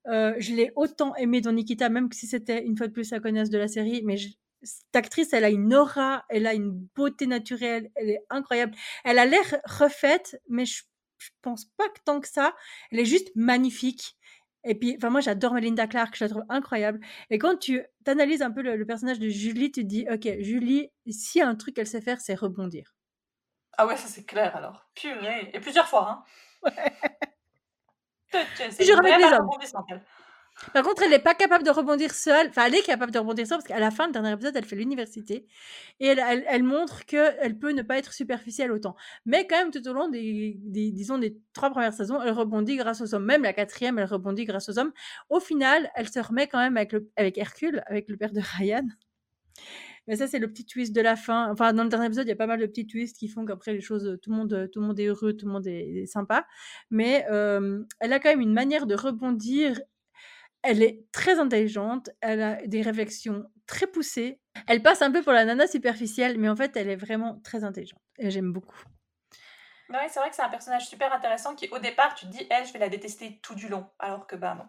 Euh, je l'ai autant aimée dans Nikita, même si c'était une fois de plus la connaisse de la série, mais cette actrice, elle a une aura, elle a une beauté naturelle, elle est incroyable. Elle a l'air refaite, mais je je pense pas que tant que ça. Elle est juste magnifique. Et puis, enfin, moi, j'adore Melinda Clark, je la trouve incroyable. Et quand tu analyses un peu le, personnage de Julie, tu te dis, ok, Julie, si un truc qu'elle sait faire, c'est rebondir. Ah ouais, ça c'est clair alors. Purée. Et plusieurs fois, hein. Ouais. Toujours avec les hommes. Par contre, elle n'est pas capable de rebondir seule. Enfin, elle est capable de rebondir seule parce qu'à la fin, le dernier épisode, elle fait l'université et elle, elle, montre qu'elle peut ne pas être superficielle autant. Mais quand même, tout au long des, disons, des trois premières saisons, elle rebondit grâce aux hommes. Même la quatrième, elle rebondit grâce aux hommes. Au final, elle se remet quand même avec, avec Hercule, avec le père de Ryan. Mais ça, c'est le petit twist de la fin. Enfin, dans le dernier épisode, il y a pas mal de petits twists qui font qu'après, les choses, tout le monde, tout le monde est heureux, tout le monde est, sympa. Mais euh, elle a quand même une manière de rebondir elle est très intelligente, elle a des réflexions très poussées. Elle passe un peu pour la nana superficielle, mais en fait, elle est vraiment très intelligente. Et j'aime beaucoup. Oui, c'est vrai que c'est un personnage super intéressant qui, au départ, tu te dis, elle, je vais la détester tout du long, alors que ben non.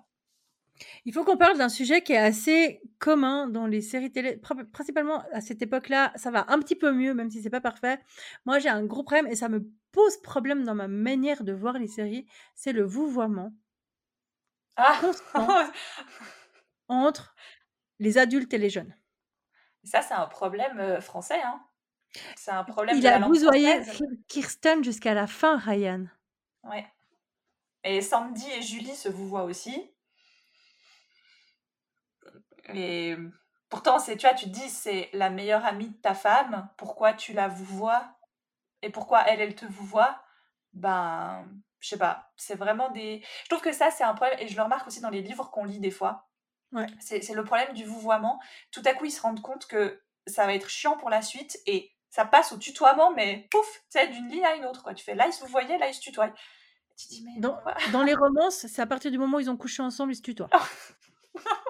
Il faut qu'on parle d'un sujet qui est assez commun dans les séries télé, principalement à cette époque-là. Ça va un petit peu mieux, même si c'est pas parfait. Moi, j'ai un gros problème et ça me pose problème dans ma manière de voir les séries. C'est le vouvoiement. Ah! entre les adultes et les jeunes. Ça, c'est un problème, français, hein. C'est un problème Il a vouvoyé Kirsten jusqu'à la fin, Ryan. Ouais. Et Sandy et Julie se vouvoient aussi. Et pourtant, c'est tu vois, tu te dis: «C'est la meilleure amie de ta femme, pourquoi tu la vouvoies et pourquoi elle, elle te vouvoie?» ben je sais pas, c'est vraiment des. Je trouve que ça, c'est un problème, et je le remarque aussi dans les livres qu'on lit des fois. Ouais. C'est le problème du vouvoiement. Tout à coup, ils se rendent compte que ça va être chiant pour la suite, et ça passe au tutoiement, mais pouf, sais, d'une ligne à une autre. Quoi. Tu fais là, ils se vouvoyaient, là, ils se tutoient. Tu dis, mais. Dans, dans les romances, c'est à partir du moment où ils ont couché ensemble, ils se tutoient.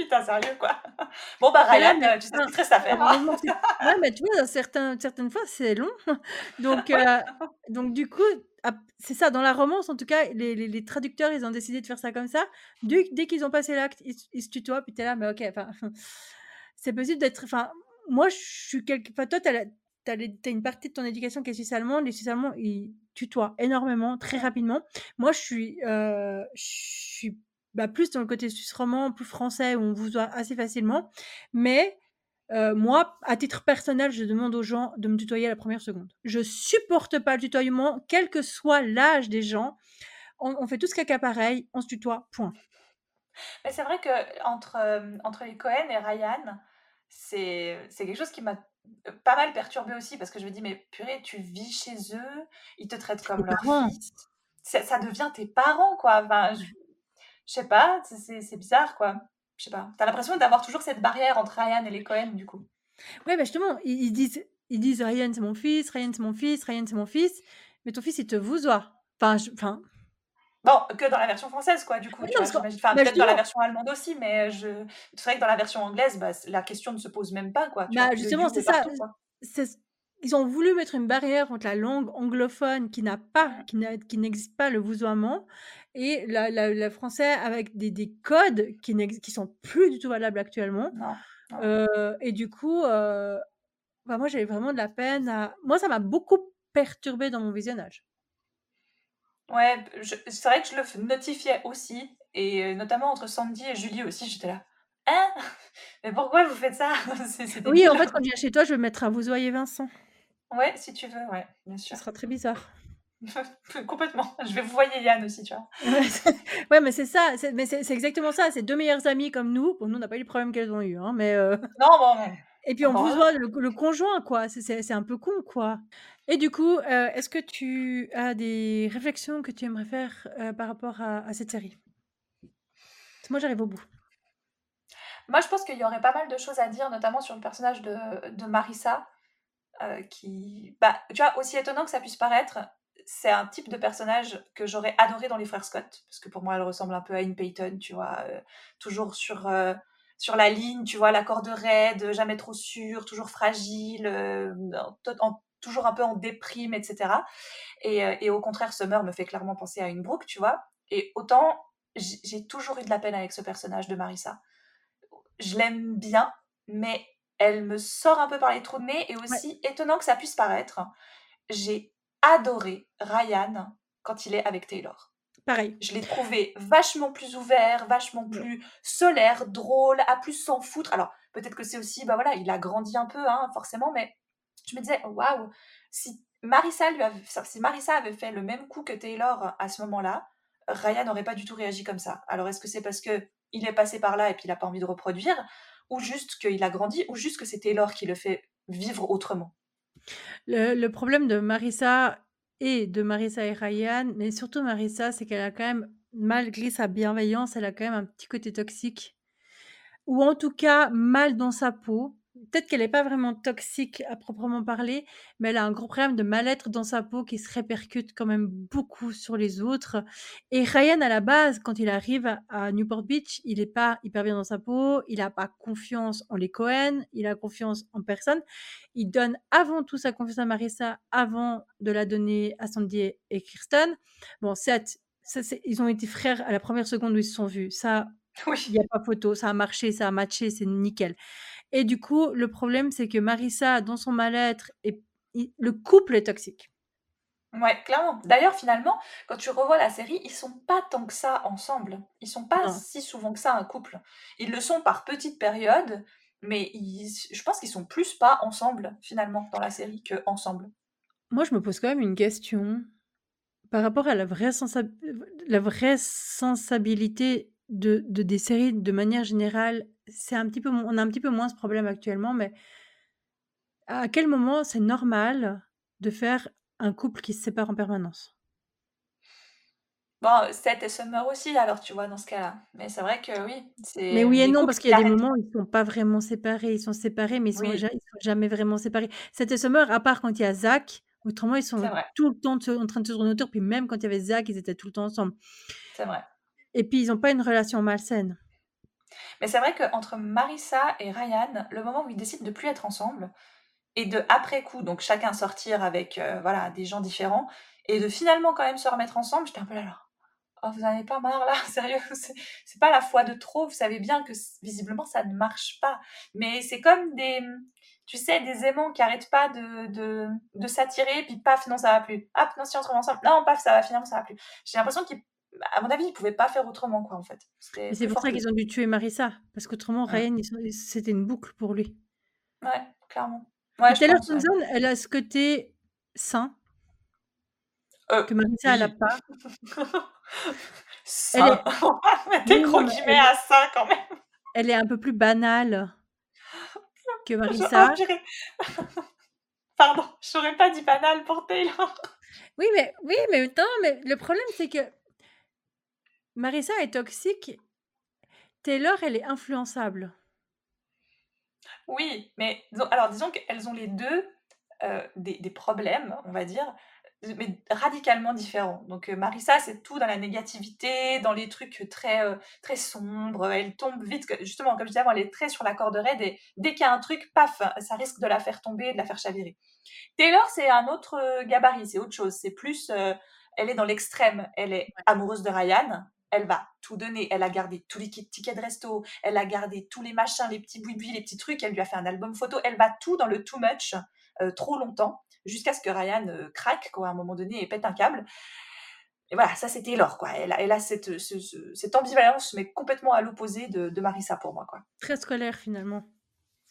Putain, sérieux, quoi. Bon, bah, Ryan, euh, tu sais à faire. Ouais, mais tu vois, certains, certaines fois, c'est long. Donc, euh, donc, du coup, c'est ça, dans la romance, en tout cas, les, les, traducteurs, ils ont décidé de faire ça comme ça. Dès, dès qu'ils ont passé l'acte, ils, se tutoient, puis t'es là, mais ok, enfin, c'est possible d'être. Enfin, moi, je suis quelque. Enfin, toi, t'as, as, as, une partie de ton éducation qui est suisse-allemande. Les Suisses-allemands, ils tutoient énormément, très rapidement. Moi, je suis, euh, je suis bah, plus dans le côté suisse roman, plus français, où on vous voit assez facilement. Mais moi, à titre personnel, je demande aux gens de me tutoyer à la première seconde. Je supporte pas le tutoiement, quel que soit l'âge des gens. On, fait tout ce caca pareil, on se tutoie, point. Mais c'est vrai que entre, entre les Cohen et Ryan, c'est quelque chose qui m'a pas mal perturbé aussi parce que je me dis mais purée tu vis chez eux ils te traitent comme leur fils ça, devient tes parents quoi enfin, je, je sais pas c'est bizarre quoi je sais pas. T'as l'impression d'avoir toujours cette barrière entre Ryan et les Cohen, du coup. Ouais, bah justement, ils, disent, ils disent Ryan c'est mon fils, Ryan c'est mon fils, Ryan c'est mon fils, mais ton fils il te vous Enfin, enfin. Bon, que dans la version française, quoi, du coup. enfin, bah, peut-être dans la version allemande aussi, mais je... c'est vrai que dans la version anglaise, bah, la question ne se pose même pas, quoi. bah, justement, c'est ça. Ils ont voulu mettre une barrière entre la langue anglophone qui n'a pas, qui n'existe pas le vousoiement, et le français avec des, des codes qui qui sont plus du tout valables actuellement. Euh, et du coup, euh, bah, moi j'avais vraiment de la peine à... Moi ça m'a beaucoup perturbé dans mon visionnage. Ouais, c'est vrai que je le notifiais aussi, et euh, notamment entre Sandy et Julie aussi, j'étais là. Hein? Mais pourquoi vous faites ça? Oui, en fait, quand je viens chez toi, je vais mettre à vous Vincent. Ouais, si tu veux, ouais, bien sûr. Ce sera très bizarre. Complètement. Je vais vous voyer Yann aussi, tu vois. ouais, mais c'est ça. Mais c'est exactement ça. C'est deux meilleures amies comme nous. Bon, nous, on n'a pas eu le problème qu'elles ont eu, hein, mais. Euh, non, bon. Et puis on vous voit le, conjoint, quoi. C'est un peu con, quoi. Et du coup, euh, est-ce que tu as des réflexions que tu aimerais faire euh, par rapport à, cette série? Moi, j'arrive au bout. Moi, je pense qu'il y aurait pas mal de choses à dire, notamment sur le personnage de, de Marissa. Qui, bah, tu vois, aussi étonnant que ça puisse paraître, c'est un type de personnage que j'aurais adoré dans les frères Scott, parce que pour moi, elle ressemble un peu à Anne Payton, tu vois, euh, toujours sur, euh, sur la ligne, tu vois, la corde raide, jamais trop sûre, toujours fragile, euh, toujours un peu en déprime, etc. Et, et, au contraire, Summer me fait clairement penser à une Brooke, tu vois. Et autant, j'ai toujours eu de la peine avec ce personnage de Marissa. Je l'aime bien, mais elle me sort un peu par les trous de nez, et aussi étonnant que ça puisse paraître, j'ai adoré Ryan quand il est avec Taylor. Pareil. Je l'ai trouvé vachement plus ouvert, vachement plus solaire, drôle, à plus s'en foutre. Alors, peut-être que c'est aussi, bah voilà, il a grandi un peu, hein, forcément, mais je me disais, waouh, si Marissa, lui avait, si Marissa avait fait le même coup que Taylor à ce moment-là, Ryan n'aurait pas du tout réagi comme ça. Alors, est-ce que c'est parce que il est passé par là et puis il n'a pas envie de reproduire, ou juste qu'il a grandi, ou juste que c'est Taylor qui le fait vivre autrement? Le, problème de Marissa et de Marissa et Ryan, mais surtout Marissa, c'est qu'elle a quand même, malgré sa bienveillance, elle a quand même un petit côté toxique. Ou en tout cas, mal dans sa peau peut-être qu'elle n'est pas vraiment toxique à proprement parler, mais elle a un gros problème de mal-être dans sa peau qui se répercute quand même beaucoup sur les autres. Et Ryan, à la base, quand il arrive à, Newport Beach, il n'est pas hyper bien dans sa peau, il n'a pas confiance en les Cohen, il a confiance en personne. Il donne avant tout sa confiance à Marissa avant de la donner à Sandy et Kirsten. Bon, certes, ça, ils ont été frères à la première seconde où ils se sont vus. Ça, il n'y a pas photo, ça a marché, ça a matché, c'est nickel. Et du coup, le problème, c'est que Marissa, dans son mal-être, et le couple est toxique. Ouais, clairement. D'ailleurs, finalement, quand tu revois la série, ils sont pas tant que ça ensemble. Ils sont pas si souvent que ça un couple. Ils le sont par petites périodes, mais je pense qu'ils sont plus pas ensemble finalement dans la série que ensemble. Moi, je me pose quand même une question par rapport à la vraie, la vraie sensibilité de, de des séries de manière générale c'est un petit peu on a un petit peu moins ce problème actuellement, mais à quel moment c'est normal de faire un couple qui se sépare en permanence? Bon, Seth et Summer aussi alors, tu vois, dans ce cas-là. Mais c'est vrai que oui, Mais oui et non, parce qu'il y a des moments où ils sont pas vraiment séparés. Ils sont séparés, mais ils sont sont jamais vraiment séparés. Seth et Summer, à part quand il y a Zach, autrement ils sont tout le temps en train de se tourner autour, puis même quand il y avait Zach, ils étaient tout le temps ensemble. C'est vrai. Et puis ils ont pas une relation malsaine. Mais c'est vrai qu'entre Marissa et Ryan, le moment où ils décident de plus être ensemble, et de après coup, donc chacun sortir avec euh, voilà des gens différents, et de finalement quand même se remettre ensemble, j'étais un peu là, là. Oh, vous en avez pas marre là, sérieux, c'est pas la foi de trop, vous savez bien que visiblement ça ne marche pas. Mais c'est comme des, tu sais, des aimants qui arrêtent pas de, de, de s'attirer, puis paf, non, ça va plus. Hop, non, si on se remet ensemble, non, paf, ça va, finalement, ça va plus. J'ai l'impression qu'ils à mon avis, ils pouvaient pas faire autrement, quoi, en fait. c'est pour ça qu'ils ont dû tuer Marissa, parce qu'autrement, Ryan, c'était une boucle pour lui. Ouais, clairement. Ouais, Taylor elle a ce côté sain euh, que Marissa, elle a pas. elle est... des gros guillemets à ça, quand même. Elle est un peu plus banale que Marissa. Pardon, je n'aurais pas dit banale pour Taylor. Oui, mais oui, mais non, mais le problème c'est que Marissa est toxique. Taylor, elle est influençable. Oui, mais alors disons qu'elles ont les deux euh, des, problèmes, on va dire, mais radicalement différents. Donc euh, Marissa, c'est tout dans la négativité, dans les trucs très euh, très sombres. Elle tombe vite, justement, comme je disais avant, elle est très sur la corde raide et dès qu'il y a un truc, paf, ça risque de la faire tomber, de la faire chavirer. Taylor, c'est un autre gabarit, c'est autre chose. C'est plus, elle est dans l'extrême. Elle est amoureuse de Ryan, elle va tout donner. Elle a gardé tous les tickets de resto, elle a gardé tous les machins, les petits bouis les petits trucs. Elle lui a fait un album photo. Elle va tout dans le too much euh, trop longtemps jusqu'à ce que Ryan euh, craque quoi, à un moment donné et pète un câble. Et voilà, ça c'était Laure, quoi. Elle a, elle a cette, cette ambivalence, mais complètement à l'opposé de, de, Marissa pour moi, quoi. Très scolaire finalement.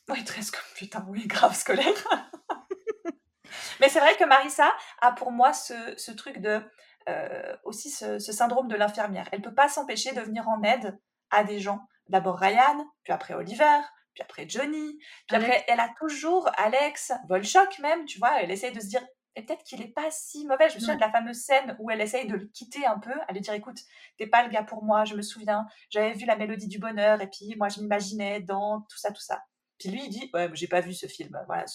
Oui, très scolaire. Putain, oui, grave scolaire. mais c'est vrai que Marissa a pour moi ce, ce truc de euh, aussi ce, syndrome de l'infirmière. Elle peut pas s'empêcher de venir en aide à des gens. D'abord Ryan, puis après Oliver, puis après Johnny, puis après elle a toujours Alex, Volchok même, tu vois, elle essaye de se dire et peut-être qu'il est pas si mauvais. Je me souviens de la fameuse scène où elle essaye de le quitter un peu, à lui dire écoute, t'es pas le gars pour moi, je me souviens, j'avais vu la mélodie du bonheur et puis moi je m'imaginais dans tout ça, tout ça. Puis lui il dit ouais, j'ai pas vu ce film, voilà,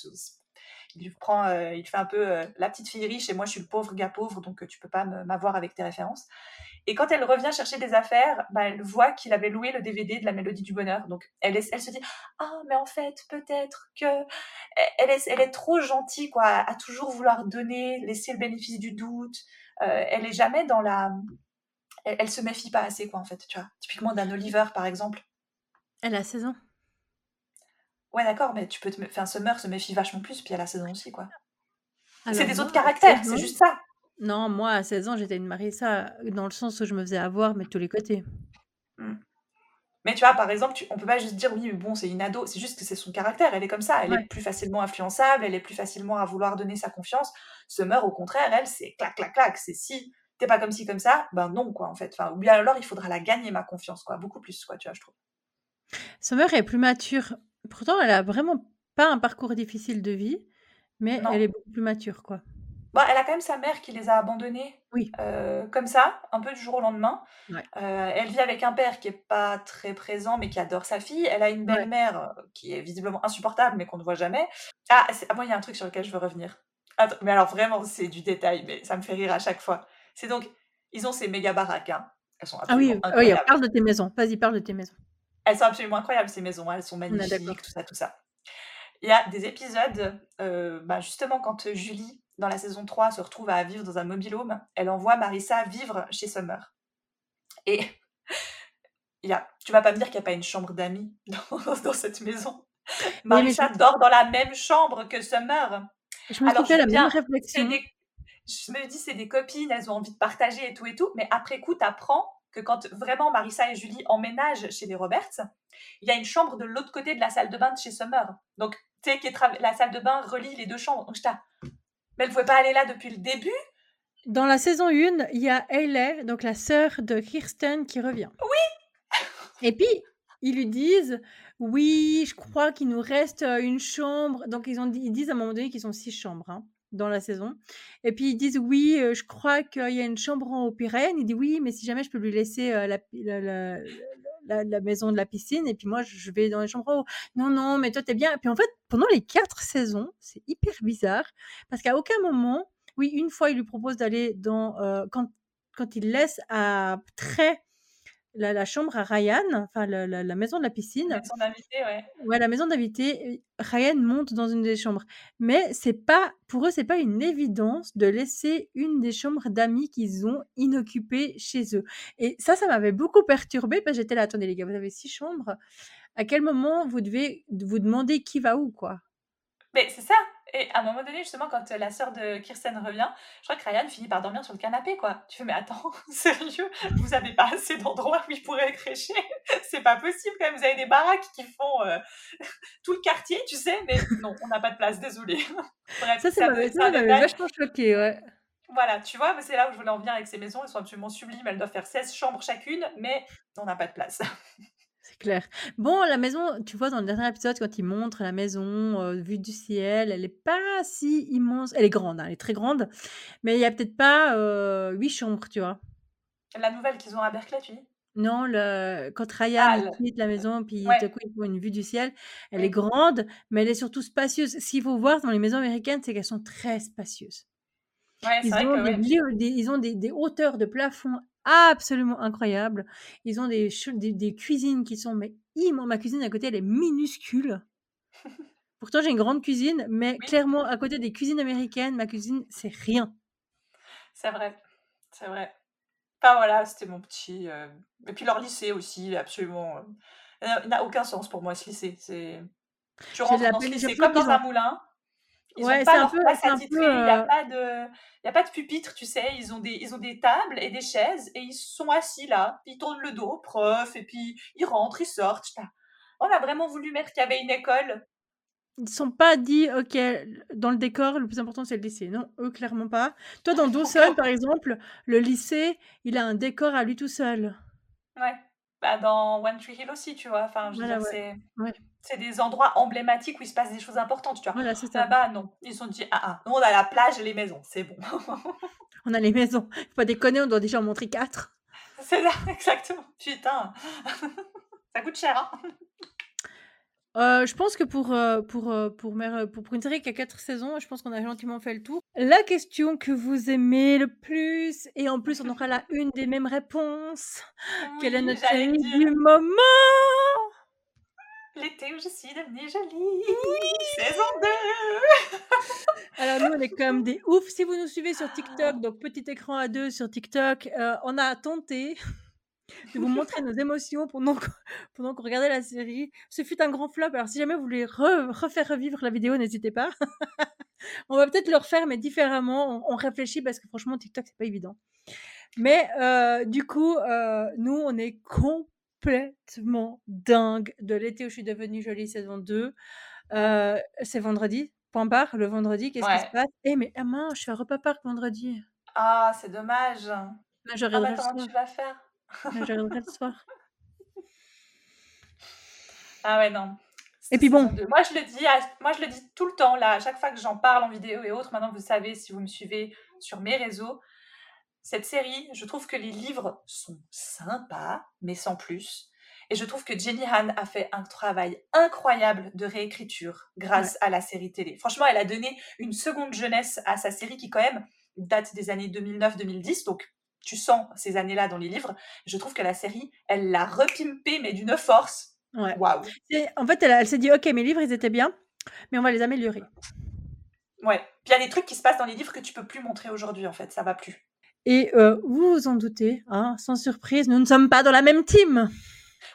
il prend, euh, il fait un peu euh, la petite fille riche et moi je suis le pauvre gars pauvre, donc euh, tu peux pas m'avoir avec tes références. Et quand elle revient chercher des affaires, bah, elle voit qu'il avait loué le DVD de la Mélodie du Bonheur. Donc elle, se dit ah mais en fait peut-être que elle est, elle est trop gentille quoi, à toujours vouloir donner, laisser le bénéfice du doute. elle est jamais dans la, elle, elle, se méfie pas assez quoi en fait, tu vois. Typiquement d'un Oliver par exemple. Elle a 16 ans. Ouais, d'accord, mais tu peux te. Enfin, Summer se méfie vachement plus, puis à la saison aussi, quoi. C'est des autres caractères, c'est juste ça. Non, moi, à 16 ans, j'étais une Marissa, dans le sens où je me faisais avoir, mais de tous les côtés. Mmh. Mais tu vois, par exemple, tu on peut pas juste dire: «Oui, mais bon, c'est une ado», c'est juste que c'est son caractère, elle est comme ça, elle est Ouais. plus facilement influençable, elle est plus facilement à vouloir donner sa confiance. Summer, au contraire, elle, c'est clac, clac, clac, c'est si tu es pas comme ci, comme ça, ben non, quoi, en fait. Enfin, ou bien alors il faudra la gagner, ma confiance, quoi, beaucoup plus, quoi, tu vois, je trouve. Summer est plus mature. Pourtant, elle a vraiment pas un parcours difficile de vie, mais elle est beaucoup plus mature, quoi. Bah, elle a quand même sa mère qui les a abandonnés, Oui. heu, comme ça, un peu du jour au lendemain. Ouais. Heu, elle vit avec un père qui est pas très présent, mais qui adore sa fille. Elle a une Ouais. belle-mère, heu, qui est visiblement insupportable, mais qu'on ne voit jamais. Ah, c'est ah moi, il y a un truc sur lequel je veux revenir. Attends, mais alors vraiment, c'est du détail, mais ça me fait rire à chaque fois. C'est donc ils ont ces méga baraques, hein. Elles sont Ah oui, absolument ah oui, incroyables. parle de tes maisons. Vas-y, parle de tes maisons. Elles sont absolument incroyables ces maisons, hein, elles sont magnifiques, tout ça, tout ça. Il y a des épisodes, heu, bah, justement quand, heu, Julie, dans la saison 3, se retrouve à vivre dans un mobil-home, elle envoie Marissa vivre chez Summer et il y a tu vas pas me dire qu'il y a pas une chambre d'amis dans dans cette maison? Marissa dort dans la même chambre que Summer. je me suis Alors fait je la même bien, réflexion. des je me dis: «C'est des copines, elles ont envie de partager et tout et tout», mais après coup, tu apprends que quand vraiment Marissa et Julie emménagent chez les Roberts, il y a une chambre de l'autre côté de la salle de bain de chez Summer. Donc, tu sais, la salle de bain relie les 2 chambres. Donc «Mais elle pouvait pas aller là depuis le début?» Dans la saison 1, il y a Hayley, donc la sœur de Kirsten, qui revient. Oui! Et puis, ils lui disent: «Oui, je crois qu'il nous reste, heu, une chambre». Donc ils ont ils disent à un moment donné qu'ils ont 6 chambres, hein, dans la saison. Et puis ils disent: «Oui, je crois qu'il y a une chambre en haut». Ryan, il dit: «Oui, mais si jamais je peux lui laisser, la la la maison de la piscine et puis moi je vais dans les chambres en haut». «Non, non, mais toi tu es bien». Puis en fait, pendant les 4 saisons, c'est hyper bizarre parce qu'à aucun moment oui, une fois, il lui propose d'aller dans, quand quand il laisse à Trey la la chambre à Ryan, enfin la la maison de la piscine. Maison d'invités, ouais. Ouais, la maison d'invités, Ryan monte dans une des chambres. Mais c'est pas pour eux, c'est pas une évidence de laisser une des chambres d'amis qu'ils ont inoccupées chez eux. Et ça, ça m'avait beaucoup perturbée parce que j'étais là: «Attendez les gars, vous avez 6 chambres, à quel moment vous devez vous demander qui va où, quoi?» Mais c'est ça! Et à un moment donné, justement, quand, heu, la sœur de Kirsten revient, je crois que Ryan finit par dormir sur le canapé, quoi. Tu fais: «Mais attends, sérieux? Vous avez pas assez d'endroits où il pourrait crécher? C'est pas possible quand même, vous avez des baraques qui font, heu, tout le quartier, tu sais? Mais non, on n'a pas de place, désolé». Bref, Ça, ça m'avait vachement choquée, ouais. Voilà, tu vois? C'est là où je voulais en venir avec ces maisons, elles sont absolument sublimes, elles doivent faire 16 chambres chacune, mais on n'a pas de place. C'est clair. Bon, la maison, tu vois, dans le dernier épisode, quand ils montrent la maison, heu, vue du ciel, elle est pas si immense. Elle est grande, hein, elle est très grande, mais il y a peut-être pas, heu, 8 chambres, tu vois? La nouvelle qu'ils ont à Berkeley, tu dis? Non, le quand Ryan, Ah il le quitte la maison, puis ouais, coup, voient une vue du ciel, elle est grande, mais elle est surtout spacieuse. Ce qu'il faut voir dans les maisons américaines, c'est qu'elles sont très spacieuses. ouais, Ils ont que des ouais. lieux des ils ont des des hauteurs de plafond absolument incroyables. Ils ont des des des cuisines qui sont mais immen ma cuisine à côté, elle est minuscule. Pourtant, j'ai une grande cuisine, mais Oui, clairement, à côté des cuisines américaines, ma cuisine, c'est rien. c'est vrai, c'est vrai. Enfin voilà, c'était mon petit, heu et puis leur lycée aussi, absolument, il n'a aucun sens pour moi ce lycée. C'est tu rentres dans ce lycée comme dans un moulin, ils ont ouais, c'est pas leur peu place il y a heu pas de y a pas de pupitre, tu sais? Ils ont des ils ont des tables et des chaises et ils sont assis là, ils tournent le dos prof et puis ils rentrent, ils sortent. Là: «On a vraiment voulu mettre qu'il y avait une école?» ils se sont pas dit: «OK, dans le décor, le plus important, c'est le lycée». Non, eux, clairement pas. Toi, dans Dawson, par exemple, le lycée, il a un décor à lui tout seul. Ouais, bah, dans One Tree Hill aussi, tu vois? Enfin, je veux Voilà, dire, ouais. c'est Ouais, des endroits emblématiques où il se passe des choses importantes, tu vois? voilà. Là-bas, non. Ils sont dit: «Ah, ah, nous, on a la plage et les maisons, c'est bon». On a les maisons. Faut pas déconner, on doit déjà en montrer 4. C'est ça, exactement. Putain, ça coûte cher, hein? Heu, je pense que pour, heu, pour, heu, pour pour pour une série qui a 4 saisons, je pense qu'on a gentiment fait le tour. La question que vous aimez le plus et en plus on aura la une des mêmes réponses. Quelle est notre série du moment? L'été où je suis devenue jolie, saison 2. Alors nous, on est comme des oufs. Si vous nous suivez sur TikTok, donc petit écran à 2 sur TikTok, on a tenté de vous montrer nos émotions pendant qu'on pendant qu'on regardait la série. Ce fut un grand flop, alors si jamais vous voulez re refaire revivre la vidéo, n'hésitez pas. On va peut-être le refaire, mais différemment. On, on réfléchit parce que franchement, TikTok, c'est pas évident. Mais euh, du coup, euh, nous, on est complètement dingue de l'été où je suis devenue jolie saison 2. Euh, c'est vendredi, point barre, le vendredi, qu'est-ce qui se passe? Eh, mais ah mince, je suis à repas park vendredi. Ah, c'est dommage. Mais je Ah bah comment tu vas faire? Je regarderai le soir. Ah ouais, non. Et puis bon. 2. Moi, je le dis, à- moi, je le dis tout le temps, là, à chaque fois que j'en parle en vidéo et autres. Maintenant, vous savez, si vous me suivez sur mes réseaux, cette série, je trouve que les livres sont sympas, mais sans plus. Et je trouve que Jenny Han a fait un travail incroyable de réécriture grâce à la série télé. Franchement, elle a donné une seconde jeunesse à sa série qui, quand même, date des années 2009-2010. Donc, tu sens ces années-là dans les livres. Je trouve que la série, elle l'a repimpé, mais d'une force. Ouais. Waouh. En fait, elle, s'est dit, ok, mes livres, ils étaient bien, mais on va les améliorer. Ouais. Puis il y a des trucs qui se passent dans les livres que tu peux plus montrer aujourd'hui, en fait. Ça va plus. Et euh, vous vous en doutez, hein, sans surprise, nous ne sommes pas dans la même team.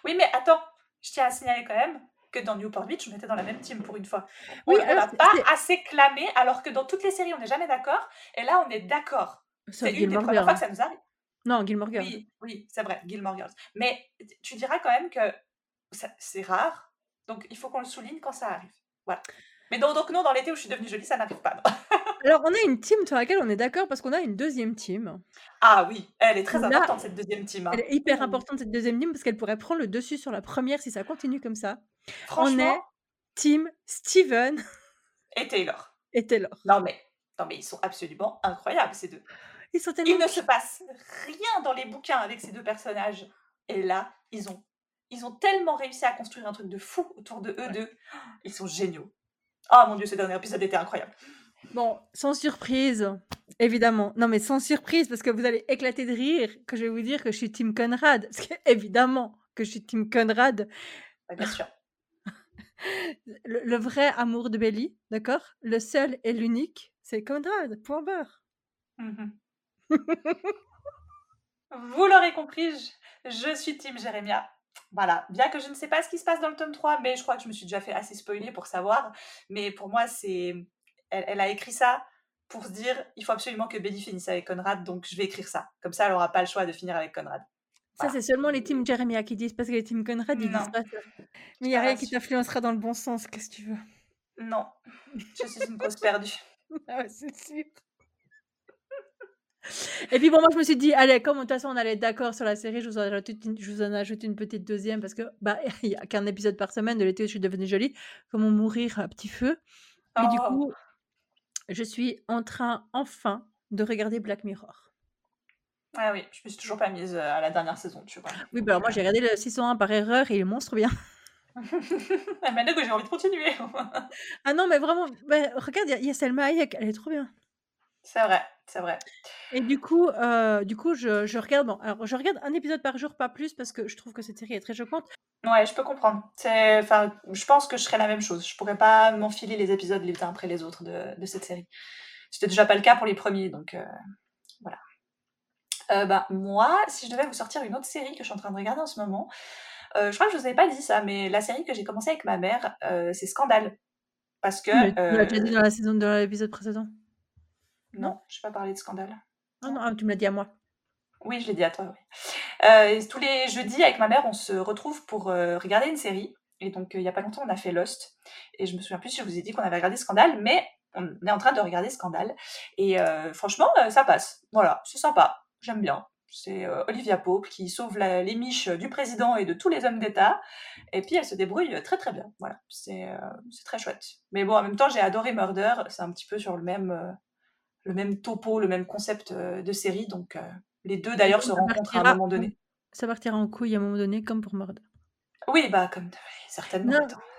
Oui, mais attends, je tiens à signaler quand même que dans Newport Beach, on était dans la même team pour une fois. Oui, on n'a pas assez clamé, alors que dans toutes les séries, on n'est jamais d'accord. Et là, on est d'accord. C'est une des premières fois que ça nous arrive. Non, Gilmore Girls. Oui, oui, c'est vrai, Gilmore Girls. Mais tu diras quand même que c'est rare, donc il faut qu'on le souligne quand ça arrive. Voilà. Mais donc, donc non, dans l'été où je suis devenue jolie, ça n'arrive pas. Alors, on a une team sur laquelle on est d'accord parce qu'on a une deuxième team. Ah oui, elle est très importante, cette deuxième team. hein. Elle est hyper importante cette deuxième team parce qu'elle pourrait prendre le dessus sur la première si ça continue comme ça. On est Franchement, team Steven et Taylor. et Taylor. Non mais, non mais ils sont absolument incroyables, ces deux. Ils sont Il ne se passe rien dans les bouquins avec ces deux personnages. Et là, ils ont, ils ont tellement réussi à construire un truc de fou autour de eux Ouais. deux. Ils sont géniaux. Oh mon dieu, ce dernier épisode était incroyable. Bon, sans surprise, évidemment. Non, mais sans surprise, parce que vous allez éclater de rire que je vais vous dire que je suis Team Conrad. Parce que, évidemment, que je suis Team Conrad. Ouais, bien sûr. Le, le vrai amour de Belly, d'accord? Le seul et l'unique, c'est Conrad, point barre. Mhm. Vous l'aurez compris, je, je suis Team Jérémia. Voilà, bien que je ne sais pas ce qui se passe dans le tome 3, mais je crois que je me suis déjà fait assez spoiler pour savoir. Mais pour moi, c'est. Elle, elle a écrit ça pour se dire il faut absolument que Belly finisse avec Conrad, donc je vais écrire ça. Comme ça, elle n'aura pas le choix de finir avec Conrad. Ça, c'est seulement les teams Jeremiah qui disent, parce que les teams Conrad, ils Non. disent pas ça. Mais il n'y a rien qui t'influencera dans le bon sens, qu'est-ce que tu veux? Non, je suis une cause perdue. Ah ouais, c'est sûr. Et puis bon, moi je me suis dit, allez, comme de toute façon on allait être d'accord sur la série, je vous, en ajoute une, je vous en ajoute une petite deuxième parce que bah il y a qu'un épisode par semaine de l'été où je suis devenue jolie, comment mourir à petit feu. Et du Oh. coup, je suis en train enfin de regarder Black Mirror. Ah oui, je me suis toujours pas mise euh, à la dernière saison, tu vois. Oui, bah alors moi j'ai regardé le 601 par erreur et il est monstre bien. Ah, Maintenant que j'ai envie de continuer. Ah non, mais vraiment, bah, regarde, il y y, a Selma Hayek, elle est trop bien. C'est vrai, c'est vrai. Et du coup, euh, du coup je, je regarde, bon, alors je regarde un épisode par jour, pas plus, parce que je trouve que cette série est très choquante. Ouais, je peux comprendre. C'est, enfin, je pense que je ferais la même chose. Je pourrais pas m'enfiler les épisodes les uns après les autres de, de cette série. C'était déjà pas le cas pour les premiers, donc euh, voilà. Euh, bah, moi, si je devais vous sortir une autre série que je suis en train de regarder en ce moment, je crois que je vous avais pas dit ça, mais la série que j'ai commencé avec ma mère, c'est Scandale. Parce que. Tu l'as déjà dit dans la saison, dans l'épisode précédent? Non, je n'ai pas parlé de Scandale. Ah non, ah, tu me l'as dit à moi. Oui, je l'ai dit à toi, oui. Euh, tous les jeudis, avec ma mère, on se retrouve pour euh, regarder une série. Et donc, euh, il y a pas longtemps, on a fait Lost. Et je me souviens plus si je vous ai dit qu'on avait regardé Scandale, mais on est en train de regarder Scandale. Et franchement, ça passe. Voilà, c'est sympa. J'aime bien. C'est euh, Olivia Pope qui sauve la- les miches du président et de tous les hommes d'État. Et puis, elle se débrouille très très bien. Voilà, c'est euh, très chouette. Mais bon, en même temps, j'ai adoré Murder. C'est un petit peu sur le même, euh, le même topo, le même concept euh, de série. Donc, euh, les deux d'ailleurs se rencontrent à un moment donné. Ça partira en couille à un moment donné, comme pour Murder. Oui, bah, comme certainement.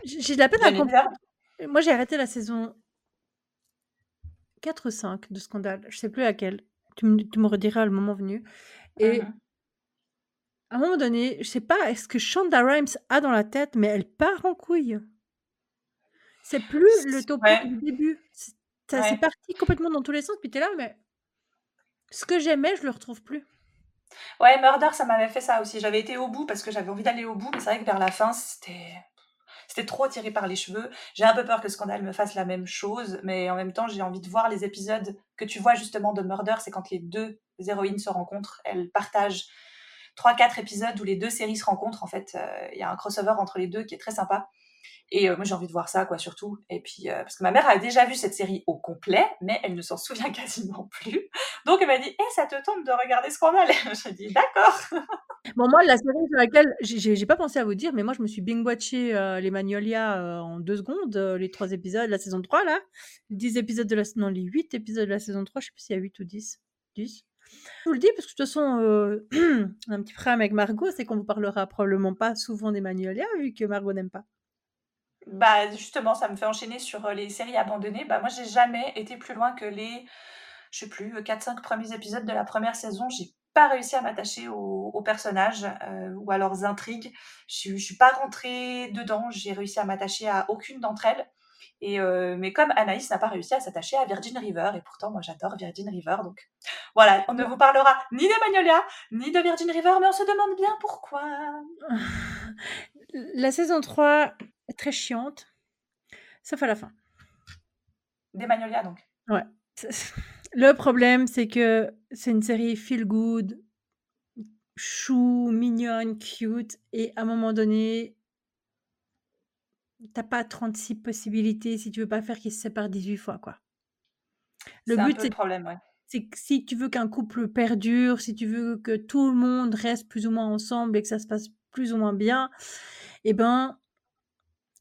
J'ai de la peine à comprendre. Moi, j'ai arrêté la saison 4 ou 5 de Scandale. Je sais plus laquelle. Tu me, tu me rediras le moment venu. Et Mhm. à un moment donné, je sais pas est-ce que Shonda Rhimes a dans la tête, mais elle part en couille. C'est plus le topo Ouais. du début. C'est ça- Ouais. parti complètement dans tous les sens. Puis t'es là, mais ce que j'aimais, je le retrouve plus. Ouais, Murder, ça m'avait fait ça aussi. J'avais été au bout parce que j'avais envie d'aller au bout, mais c'est vrai que vers la fin, c'était. C'était trop tiré par les cheveux. J'ai un peu peur que Scandale me fasse la même chose, mais en même temps, j'ai envie de voir les épisodes que tu vois justement de Murder, c'est quand les deux héroïnes se rencontrent, elles partagent trois, quatre épisodes où les deux séries se rencontrent. En fait, euh, il y a un crossover entre les deux qui est très sympa. Et euh, moi, j'ai envie de voir ça, quoi, surtout. Et puis, euh, parce que ma mère a déjà vu cette série au complet, mais elle ne s'en souvient quasiment plus. Donc, elle m'a dit, eh, ça te tente de regarder Scandale J'ai dit, d'accord. bon, moi, la série sur laquelle j'ai pas pensé à vous dire, mais moi, je me suis bing-watché les Magnolia en deux secondes, les trois épisodes, la saison 3, là. Les 10 épisodes de la... Non, les 8 épisodes de la saison 3, je sais plus s'il y a 8 ou 10. 10 je vous le dis parce que de toute façon, euh, un petit problème avec Margot, c'est qu'on vous parlera probablement pas souvent des Magnolia vu que Margot n'aime pas. Bah justement, ça me fait enchaîner sur euh, les séries abandonnées. Bah moi, j'ai jamais été plus loin que les, je sais plus, 4-5 euh, premiers épisodes de la première saison. J'ai pas réussi à m'attacher aux, personnages ou à leurs intrigues. Je, je suis pas rentrée dedans. J'ai réussi à m'attacher à aucune d'entre elles. Et euh, mais comme Anaïs n'a pas réussi à s'attacher à Virgin River, et pourtant moi j'adore Virgin River, donc voilà, on ne vous parlera ni des Magnolia, ni de Virgin River, mais on se demande bien pourquoi. La saison 3 est très chiante, sauf à la fin. Des Magnolia donc. Ouais. Le problème, c'est que c'est une série feel good, chou, mignonne, cute, et à un moment donné, T'as pas 36 possibilités si tu veux pas faire qu'ils se séparent 18 fois, quoi. Le but, c'est problème, c'est que si tu veux qu'un couple perdure, si tu veux que tout le monde reste plus ou moins ensemble et que ça se passe plus ou moins bien, eh ben,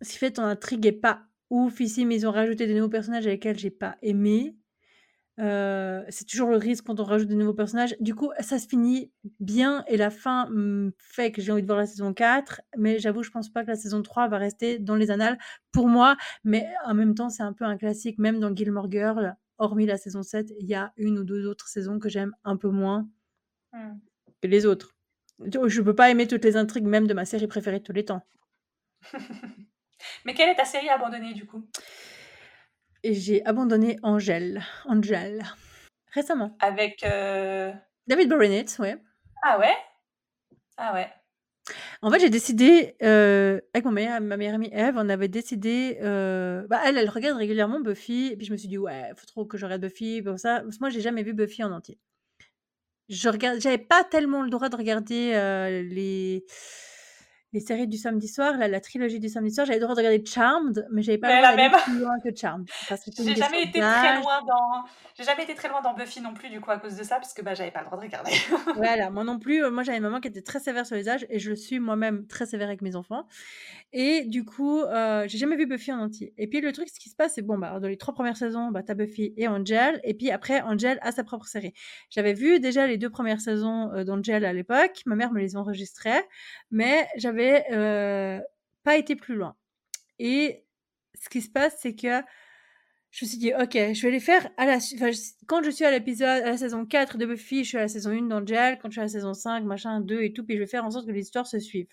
si fait ton intrigue est pas ouf ici, mais ils ont rajouté des nouveaux personnages avec lesquels j'ai pas aimé. Euh, c'est toujours le risque quand on rajoute de nouveaux personnages. Du coup, ça se finit bien et la fin fait que j'ai envie de voir la saison 4. Mais j'avoue, je pense pas que la saison 3 va rester dans les annales pour moi. Mais en même temps, c'est un peu un classique. Même dans Gilmore Girl, hormis la saison 7, il y a une ou deux autres saisons que j'aime un peu moins mmh. que les autres. Je peux pas aimer toutes les intrigues, même de ma série préférée de tous les temps. mais quelle est ta série abandonnée du coup? Et j'ai abandonné Angèle. Angèle. Récemment. Avec. Euh, David Boreanaz, ouais. Ah ouais? Ah ouais. En fait, j'ai décidé, euh, avec mon meilleur, ma meilleure amie Eve, on avait décidé. Euh, bah, elle, elle regarde régulièrement Buffy. Et puis je me suis dit, ouais, faut trop que je regarde Buffy. Pour ça. Parce que moi, j'ai jamais vu Buffy en entier. Je regarde, j'avais pas tellement le droit de regarder les les séries du samedi soir, la, la trilogie du samedi soir, j'avais le droit de regarder Charmed, mais j'avais pas le droit d'aller plus loin que Charmed. J'ai jamais été très loin dans, j'ai jamais été très loin dans Buffy non plus du coup à cause de ça, parce que bah j'avais pas le droit de regarder. voilà, moi non plus. Euh, moi j'avais une maman qui était très sévère sur les âges et je suis moi-même très sévère avec mes enfants. Et du coup, euh, j'ai jamais vu Buffy en entier. Et puis le truc, ce qui se passe, c'est bon bah dans les trois premières saisons, bah t'as Buffy et Angel, et puis après Angel a sa propre série. J'avais vu déjà les deux premières saisons euh, d'Angel à l'époque. Ma mère me les enregistrait, mais j'avais pas été plus loin. Et ce qui se passe, c'est que je me suis dit, ok, je vais les faire à la quand je suis à l'épisode, à la saison 4 de Buffy, je suis à la saison 1 d'Angel, quand je suis à la saison 5, machin, 2 et tout, puis je vais faire en sorte que les histoires se suivent.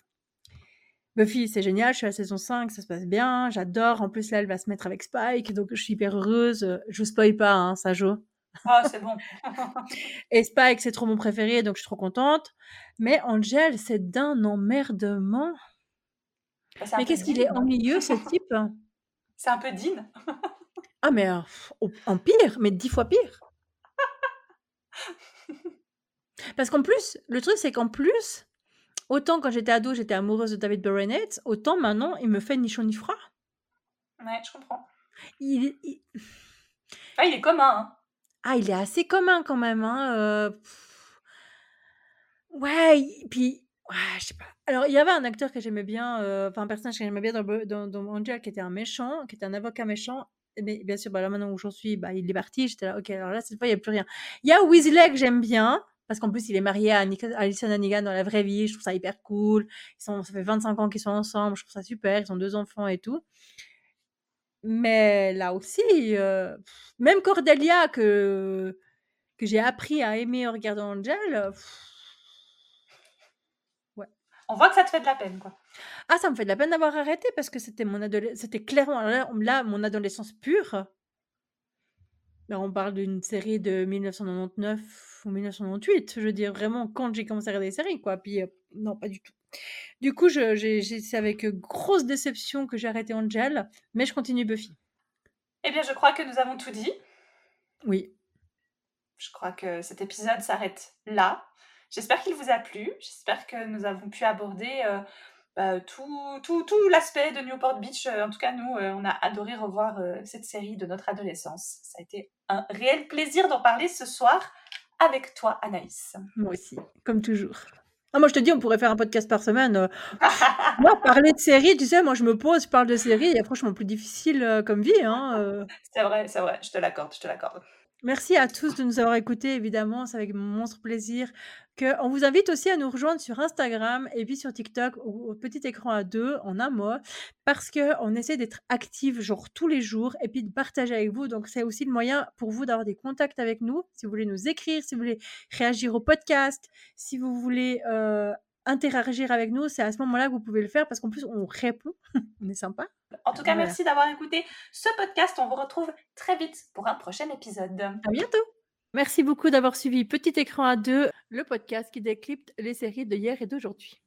Buffy, c'est génial, je suis à la saison 5, ça se passe bien, j'adore. En plus, là, elle va se mettre avec Spike, donc je suis hyper heureuse. Je vous spoil pas, hein, ça joue. Oh, c'est bon. et Spike, c'est trop mon préféré, donc je suis trop contente. Mais Angel, c'est d'un emmerdement. Bah, mais qu'est-ce qu'il est ennuyeux, ce type? C'est un peu Dean. ah, mais euh, en pire, mais dix fois pire. Parce qu'en plus, le truc, c'est qu'en plus, autant quand j'étais ado, j'étais amoureuse de David Boreanaz, autant maintenant, il me fait ni chaud ni froid. Ouais, je comprends. Il, Ah, il est commun. Hein. Ah, il est assez commun quand même, hein, Ouais, puis ouais, je sais pas. Alors, il y avait un acteur que j'aimais bien, enfin un personnage que j'aimais bien dans Angel qui était un méchant, qui était un avocat méchant. Mais bien sûr, bah, là maintenant où j'en suis, bah, il est parti. J'étais là: «OK, alors là, cette fois, il y a plus rien». Il y a Weasley que j'aime bien, parce qu'en plus, il est marié à Alison Hannigan dans la vraie vie. Je trouve ça hyper cool. Ils sont ça fait 25 ans qu'ils sont ensemble, je trouve ça super. Ils ont deux enfants et tout. Mais là aussi, euh, même Cordelia que, que j'ai appris à aimer en regardant Angel, euh, ouais. On voit que ça te fait de la peine, quoi. Ah, ça me fait de la peine d'avoir arrêté parce que c'était mon c'était clairement là, mon adolescence pure. Ben, on parle d'une série de 1999 ou 1998, je veux dire vraiment quand j'ai commencé à regarder des séries quoi, puis, heu, non pas du tout. Du coup, c'est avec, grosse déception que j'ai arrêté Angel, mais je continue Buffy. Eh bien, je crois que nous avons tout dit. Oui. Je crois que cet épisode s'arrête là. J'espère qu'il vous a plu. J'espère que nous avons pu aborder, heu, bah, tout tout tout l'aspect de Newport Beach. en tout cas, nous, on a adoré revoir, cette série de notre adolescence. Ça a été un réel plaisir d'en parler ce soir avec toi, Anaïs. Moi aussi, comme toujours. Ah, moi, je te dis, on pourrait faire un podcast par semaine. moi, parler de séries, tu sais, moi, je me pose, je parle de séries, il y a franchement plus difficile, comme vie, hein, C'est vrai, c'est vrai, je te l'accorde, je te l'accorde. Merci à tous de nous avoir écoutés, évidemment, c'est avec monstre plaisir qu'on vous invite aussi à nous rejoindre sur Instagram et puis sur TikTok au, petit écran à deux en un mot parce qu'on essaie d'être actifs genre tous les jours et puis de partager avec vous. Donc c'est aussi le moyen pour vous d'avoir des contacts avec nous. Si vous voulez nous écrire, si vous voulez réagir au podcast, si vous voulez euh, interagir avec nous, c'est à ce moment-là que vous pouvez le faire parce qu'en plus on répond, on est sympa. En tout cas, merci d'avoir écouté ce podcast. On vous retrouve très vite pour un prochain épisode. À bientôt. Merci beaucoup d'avoir suivi Petit écran à deux, le podcast qui décrypte les séries de hier et d'aujourd'hui.